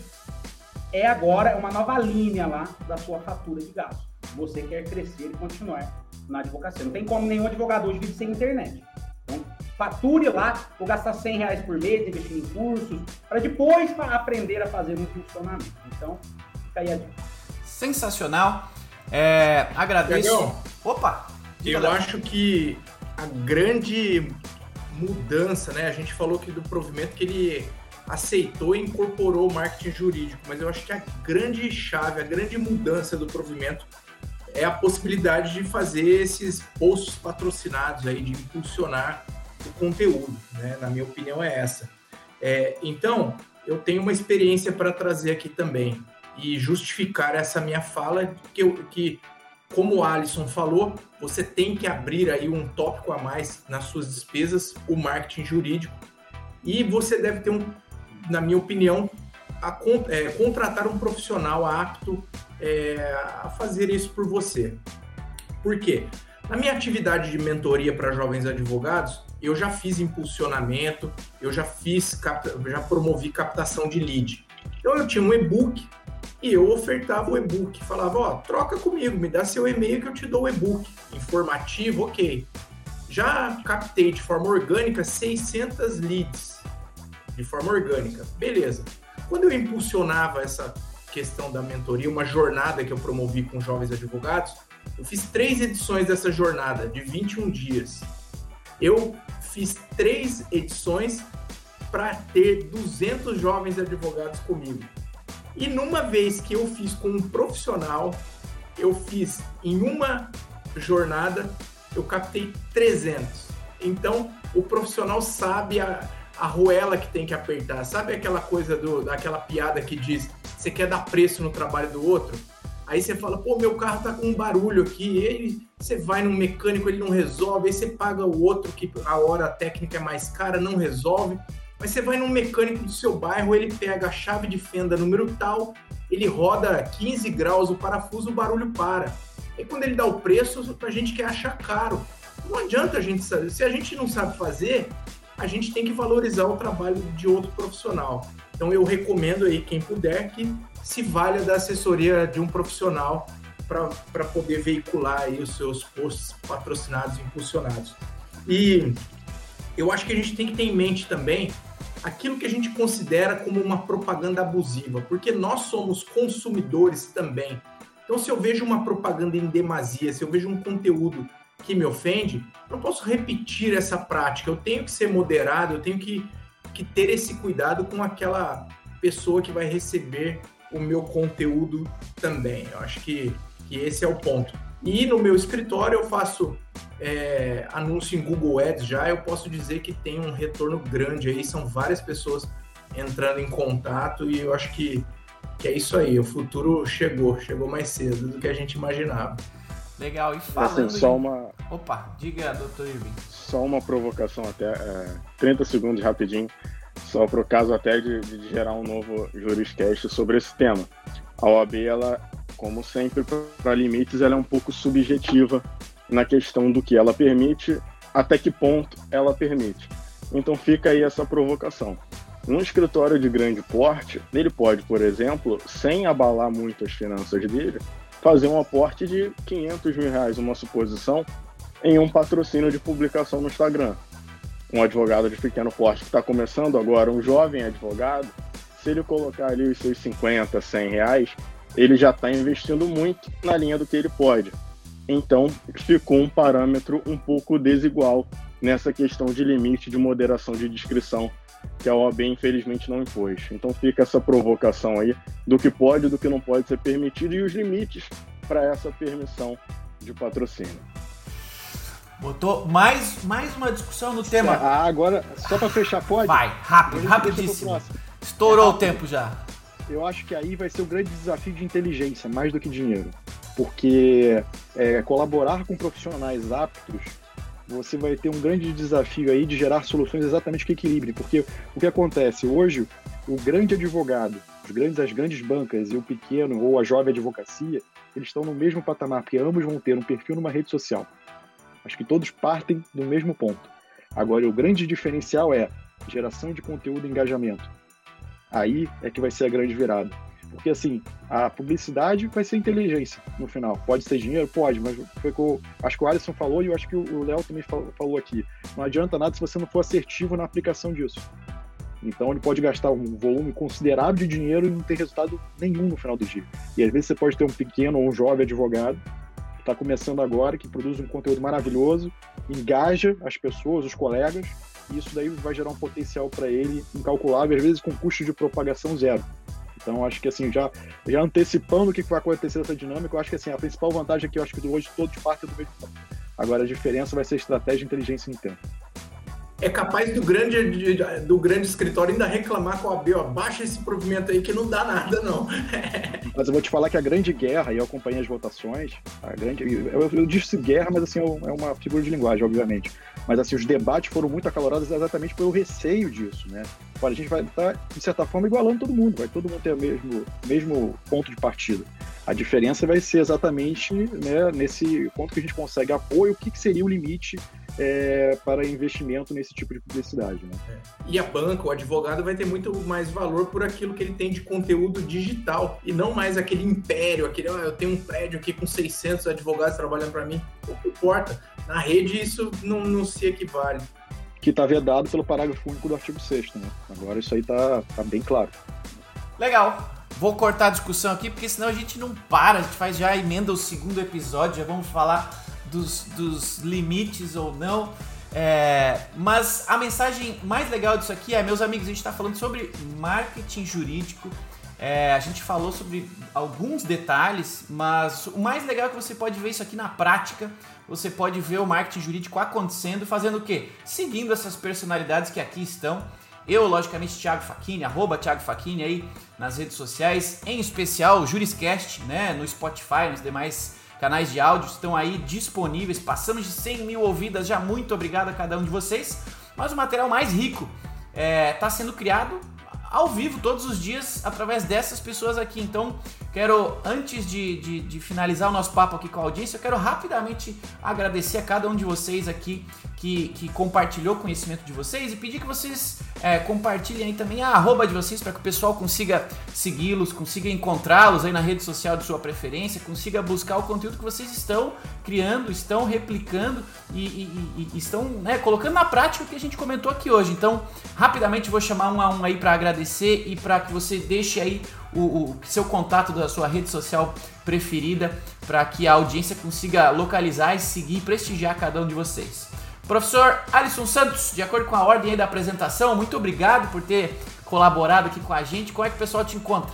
é agora uma nova linha lá da sua fatura de gasto. Você quer crescer e continuar na advocacia. Não tem como nenhum advogado hoje viver sem internet. Então, fature lá, vou gastar 100 reais por mês investindo em cursos, para depois aprender a fazer um funcionamento. Então, fica aí a dica. Sensacional. É, agradeço. Opa! Eu acho que a grande mudança, né? A gente falou aqui do provimento que ele aceitou e incorporou o marketing jurídico, mas eu acho que a grande chave, a grande mudança do provimento é a possibilidade de fazer esses posts patrocinados aí, de impulsionar o conteúdo, né? Na minha opinião é essa. É, então, eu tenho uma experiência para trazer aqui também e justificar essa minha fala que, eu, que como o Alisson falou, você tem que abrir aí um tópico a mais nas suas despesas, o marketing jurídico, e você deve ter um, na minha opinião, a, é, contratar um profissional apto é, a fazer isso por você. Por quê? Na minha atividade de mentoria para jovens advogados, eu já fiz impulsionamento, eu já fiz, já promovi captação de lead. Então eu tinha um e-book e eu ofertava o e-book, falava, ó, troca comigo, me dá seu e-mail que eu te dou o e-book. Informativo, ok. Já captei de forma orgânica 600 leads de forma orgânica. Beleza. Quando eu impulsionava essa questão da mentoria, uma jornada que eu promovi com jovens advogados, eu fiz três edições dessa jornada de 21 dias. Eu fiz três edições para ter 200 jovens advogados comigo. E numa vez que eu fiz com um profissional, eu fiz em uma jornada, eu captei 300. Então, o profissional sabe a, a roela que tem que apertar. Sabe aquela coisa do, daquela piada que diz: você quer dar preço no trabalho do outro? Aí você fala, pô, meu carro tá com um barulho aqui, e aí você vai num mecânico, ele não resolve, aí você paga o outro que a hora técnica é mais cara, não resolve. Mas você vai num mecânico do seu bairro, ele pega a chave de fenda número tal, ele roda 15 graus o parafuso, o barulho para. E quando ele dá o preço, a gente quer achar caro. Não adianta a gente saber. Se a gente não sabe fazer, a gente tem que valorizar o trabalho de outro profissional. Então eu recomendo aí quem puder que se valha da assessoria de um profissional para poder veicular aí os seus posts patrocinados e impulsionados. E eu acho que a gente tem que ter em mente também aquilo que a gente considera como uma propaganda abusiva, porque nós somos consumidores também. Então, se eu vejo uma propaganda em demasia, se eu vejo um conteúdo que me ofende, não posso repetir essa prática. Eu tenho que ser moderado, eu tenho que, que ter esse cuidado com aquela pessoa que vai receber o meu conteúdo também. Eu acho que, que esse é o ponto. E no meu escritório eu faço é, anúncio em Google Ads já, eu posso dizer que tem um retorno grande aí, são várias pessoas entrando em contato e eu acho que, que é isso aí, o futuro chegou, chegou mais cedo do que a gente imaginava. Legal, e falando assim, só uma, Opa, diga, doutor Irving. só uma provocação até, é, 30 segundos rapidinho, só para o caso até de, de gerar um novo Juriscast sobre esse tema. A OAB, ela, como sempre, para limites, ela é um pouco subjetiva na questão do que ela permite, até que ponto ela permite. Então fica aí essa provocação. Um escritório de grande porte, ele pode, por exemplo, sem abalar muito as finanças dele, fazer um aporte de 500 mil reais, uma suposição, em um patrocínio de publicação no Instagram. Um advogado de pequeno porte que está começando agora, um jovem advogado, se ele colocar ali os seus 50, 100 reais, ele já está investindo muito na linha do que ele pode. Então, ficou um parâmetro um pouco desigual nessa questão de limite de moderação de descrição que a OAB infelizmente não impôs. Então fica essa provocação aí do que pode e do que não pode ser permitido e os limites para essa permissão de patrocínio. Botou mais, mais uma discussão no tema. Ah, agora, só para fechar, pode? Vai, rápido, rapidíssimo. Estourou o tempo já. Eu acho que aí vai ser o grande desafio de inteligência, mais do que dinheiro. Porque é, colaborar com profissionais aptos, você vai ter um grande desafio aí de gerar soluções exatamente que equilibrem. Porque o que acontece? Hoje, o grande advogado, os grandes, as grandes bancas e o pequeno ou a jovem advocacia, eles estão no mesmo patamar, porque ambos vão ter um perfil numa rede social. Acho que todos partem do mesmo ponto. Agora, o grande diferencial é geração de conteúdo e engajamento. Aí é que vai ser a grande virada. Porque, assim, a publicidade vai ser inteligência no final. Pode ser dinheiro? Pode, mas foi que eu, acho que o Alisson falou e eu acho que o Léo também falou, falou aqui. Não adianta nada se você não for assertivo na aplicação disso. Então, ele pode gastar um volume considerável de dinheiro e não ter resultado nenhum no final do dia. E às vezes você pode ter um pequeno ou um jovem advogado que está começando agora, que produz um conteúdo maravilhoso, engaja as pessoas, os colegas, e isso daí vai gerar um potencial para ele incalculável, às vezes com custo de propagação zero. Então, acho que assim, já, já antecipando o que vai acontecer nessa dinâmica, eu acho que assim, a principal vantagem é que eu acho que hoje todos partem do mesmo ponto. Agora, a diferença vai ser estratégia e inteligência em tempo. É capaz do grande, de- do grande escritório ainda reclamar com a AB, ó, baixa esse provimento aí que não dá nada, não. Mas eu vou te falar que a grande guerra, e eu acompanhei as votações, a grande, eu, eu disse guerra, mas assim, é uma figura de linguagem, obviamente. Mas assim, os debates foram muito acalorados exatamente pelo receio disso, né? Olha, a gente vai estar, de certa forma, igualando todo mundo, vai todo mundo ter o mesmo, mesmo ponto de partida. A diferença vai ser exatamente né, nesse ponto que a gente consegue apoio, o que, que seria o limite é, para investimento nesse tipo de publicidade. Né? E a banca, o advogado, vai ter muito mais valor por aquilo que ele tem de conteúdo digital e não mais aquele império, aquele, ó, eu tenho um prédio aqui com 600 advogados trabalhando para mim. Pouco importa. Na rede isso não, não se equivale. Que está vedado pelo parágrafo único do artigo 6 né? Agora isso aí está tá bem claro. Legal. Vou cortar a discussão aqui, porque senão a gente não para. A gente faz já a emenda o segundo episódio, já vamos falar dos, dos limites ou não. É, mas a mensagem mais legal disso aqui é, meus amigos, a gente está falando sobre marketing jurídico. É, a gente falou sobre alguns detalhes, mas o mais legal é que você pode ver isso aqui na prática. Você pode ver o marketing jurídico acontecendo, fazendo o quê? Seguindo essas personalidades que aqui estão. Eu, logicamente, Thiago Facchini, arroba Thiago Facchini aí nas redes sociais, em especial o Juriscast, né, no Spotify, nos demais canais de áudio estão aí disponíveis. Passamos de 100 mil ouvidas já, muito obrigado a cada um de vocês. Mas o material mais rico está sendo criado ao vivo todos os dias através dessas pessoas aqui. Então, quero, antes de, de, de, finalizar o nosso papo aqui com a audiência, eu quero rapidamente agradecer a cada um de vocês aqui que, que compartilhou o conhecimento de vocês e pedir que vocês é, compartilhem aí também a arroba de vocês para que o pessoal consiga segui-los, consiga encontrá-los aí na rede social de sua preferência, consiga buscar o conteúdo que vocês estão criando, estão replicando e, e, e estão né, colocando na prática o que a gente comentou aqui hoje. Então, rapidamente vou chamar um a um aí para agradecer e para que você deixe aí o, o, seu contato da sua rede social preferida para que a audiência consiga localizar e seguir e prestigiar cada um de vocês. Professor Alisson Santos, de acordo com a ordem da apresentação, muito obrigado por ter colaborado aqui com a gente. Como é que o pessoal te encontra?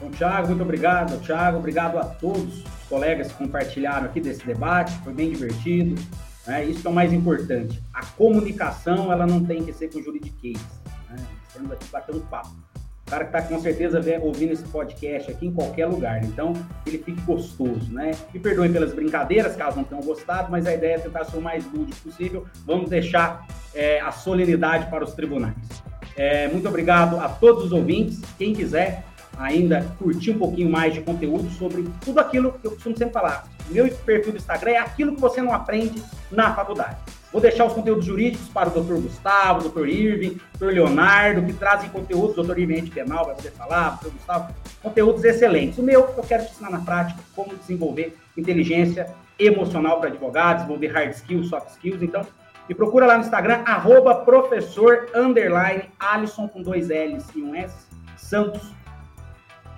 Bom, Thiago, muito obrigado. Thiago, obrigado a todos os colegas que compartilharam aqui desse debate, foi bem divertido. Né? Isso é o mais importante. A comunicação, ela não tem que ser com juridiquês. Né? Estamos aqui um papo. O cara que está com certeza ouvindo esse podcast aqui em qualquer lugar, então ele fique gostoso, né? Me perdoem pelas brincadeiras, caso não tenham gostado, mas a ideia é tentar ser o mais lúdico possível. Vamos deixar é, a solenidade para os tribunais. É, muito obrigado a todos os ouvintes. Quem quiser ainda curtir um pouquinho mais de conteúdo sobre tudo aquilo que eu costumo sempre falar. Meu perfil do Instagram é aquilo que você não aprende na faculdade. Vou deixar os conteúdos jurídicos para o Dr. Gustavo, Dr. Irving, Dr. Leonardo, que trazem conteúdos, Dr. Irving Penal vai poder falar, Dr. Gustavo, conteúdos excelentes. O meu, eu quero te ensinar na prática como desenvolver inteligência emocional para advogados, desenvolver hard skills, soft skills. Então, me procura lá no Instagram, arroba professor, underline, Alisson com dois L's e um S, Santos.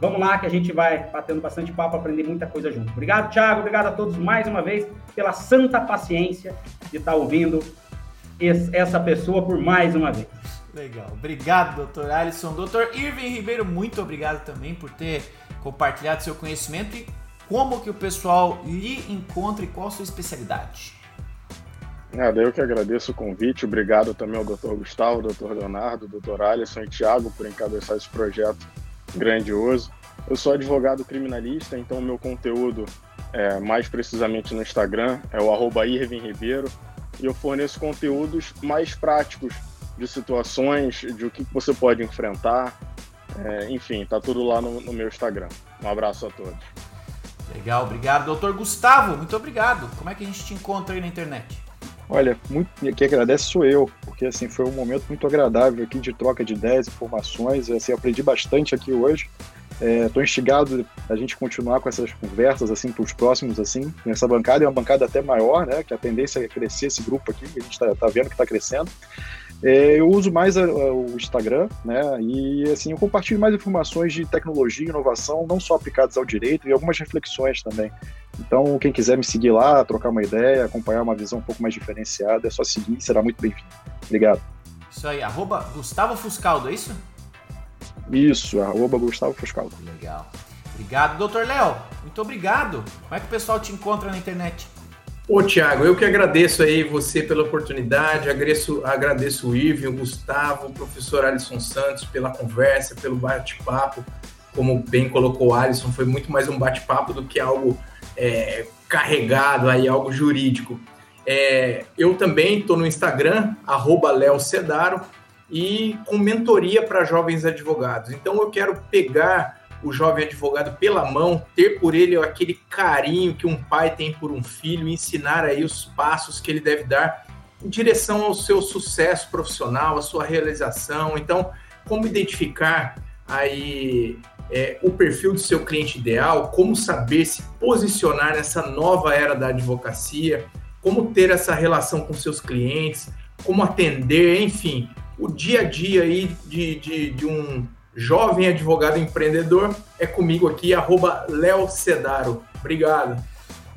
Vamos lá que a gente vai batendo bastante papo, aprender muita coisa junto. Obrigado, Thiago. Obrigado a todos mais uma vez pela santa paciência de estar ouvindo essa pessoa por mais uma vez. Legal. Obrigado, doutor Alisson. Doutor Irving Ribeiro, muito obrigado também por ter compartilhado seu conhecimento e como que o pessoal lhe encontra e qual a sua especialidade. Nada, eu que agradeço o convite. Obrigado também ao doutor Gustavo, doutor Leonardo, doutor Alisson e Thiago por encabeçar esse projeto grandioso. Eu sou advogado criminalista, então o meu conteúdo, é, mais precisamente no Instagram, é o arroba Ribeiro, e eu forneço conteúdos mais práticos de situações, de o que você pode enfrentar. É, enfim, tá tudo lá no, no meu Instagram. Um abraço a todos. Legal, obrigado. Doutor Gustavo, muito obrigado. Como é que a gente te encontra aí na internet? Olha, muito, quem agradece sou eu, porque assim foi um momento muito agradável aqui de troca de ideias, informações. Assim, aprendi bastante aqui hoje. Estou é, instigado a gente continuar com essas conversas assim para os próximos assim. Essa bancada é uma bancada até maior, né? Que a tendência é crescer esse grupo aqui. A gente está tá vendo que está crescendo. É, eu uso mais a, a, o Instagram, né? E assim eu compartilho mais informações de tecnologia e inovação, não só aplicadas ao direito, e algumas reflexões também. Então, quem quiser me seguir lá, trocar uma ideia, acompanhar uma visão um pouco mais diferenciada, é só seguir, será muito bem-vindo. Obrigado. Isso aí, arroba Gustavo Fuscaldo, é isso? Isso, arroba Gustavo Fuscaldo. Legal. Obrigado, doutor Léo. Muito obrigado. Como é que o pessoal te encontra na internet? Ô, Tiago, eu que agradeço aí você pela oportunidade, agradeço, agradeço o Ivo, o Gustavo, o professor Alisson Santos pela conversa, pelo bate-papo. Como bem colocou o Alisson, foi muito mais um bate-papo do que algo é, carregado aí, algo jurídico. É, eu também estou no Instagram, arroba Cedaro, e com mentoria para jovens advogados. Então eu quero pegar o jovem advogado pela mão, ter por ele aquele carinho que um pai tem por um filho, ensinar aí os passos que ele deve dar em direção ao seu sucesso profissional, à sua realização. Então, como identificar aí é, o perfil do seu cliente ideal, como saber se posicionar nessa nova era da advocacia, como ter essa relação com seus clientes, como atender, enfim, o dia a dia aí de, de, de um jovem advogado empreendedor é comigo aqui, arroba Léo Cedaro. Obrigado.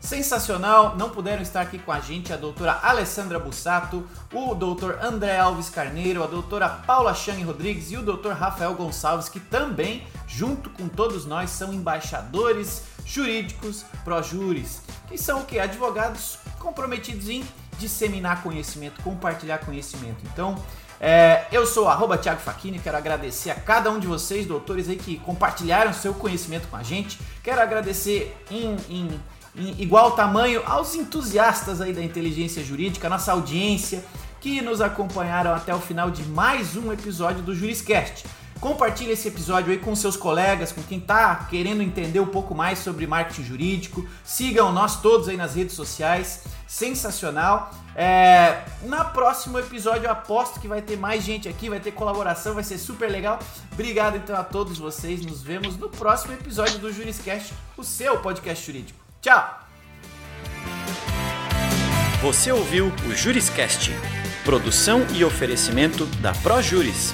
Sensacional, não puderam estar aqui com a gente a doutora Alessandra Bussato, o doutor André Alves Carneiro, a doutora Paula Chang Rodrigues e o doutor Rafael Gonçalves, que também, junto com todos nós, são embaixadores jurídicos pró-júris, que são o que? Advogados comprometidos em disseminar conhecimento, compartilhar conhecimento. Então, é, eu sou arroba Thiago Facchini, quero agradecer a cada um de vocês, doutores aí, que compartilharam seu conhecimento com a gente. Quero agradecer em, em em igual tamanho aos entusiastas aí da inteligência jurídica, nossa audiência, que nos acompanharam até o final de mais um episódio do Juriscast. Compartilhe esse episódio aí com seus colegas, com quem está querendo entender um pouco mais sobre marketing jurídico. Sigam nós todos aí nas redes sociais. Sensacional. É, na próximo episódio eu aposto que vai ter mais gente aqui, vai ter colaboração, vai ser super legal. Obrigado então a todos vocês. Nos vemos no próximo episódio do Juriscast, o seu podcast jurídico. Tchau! Você ouviu o Juriscast, produção e oferecimento da ProJuris,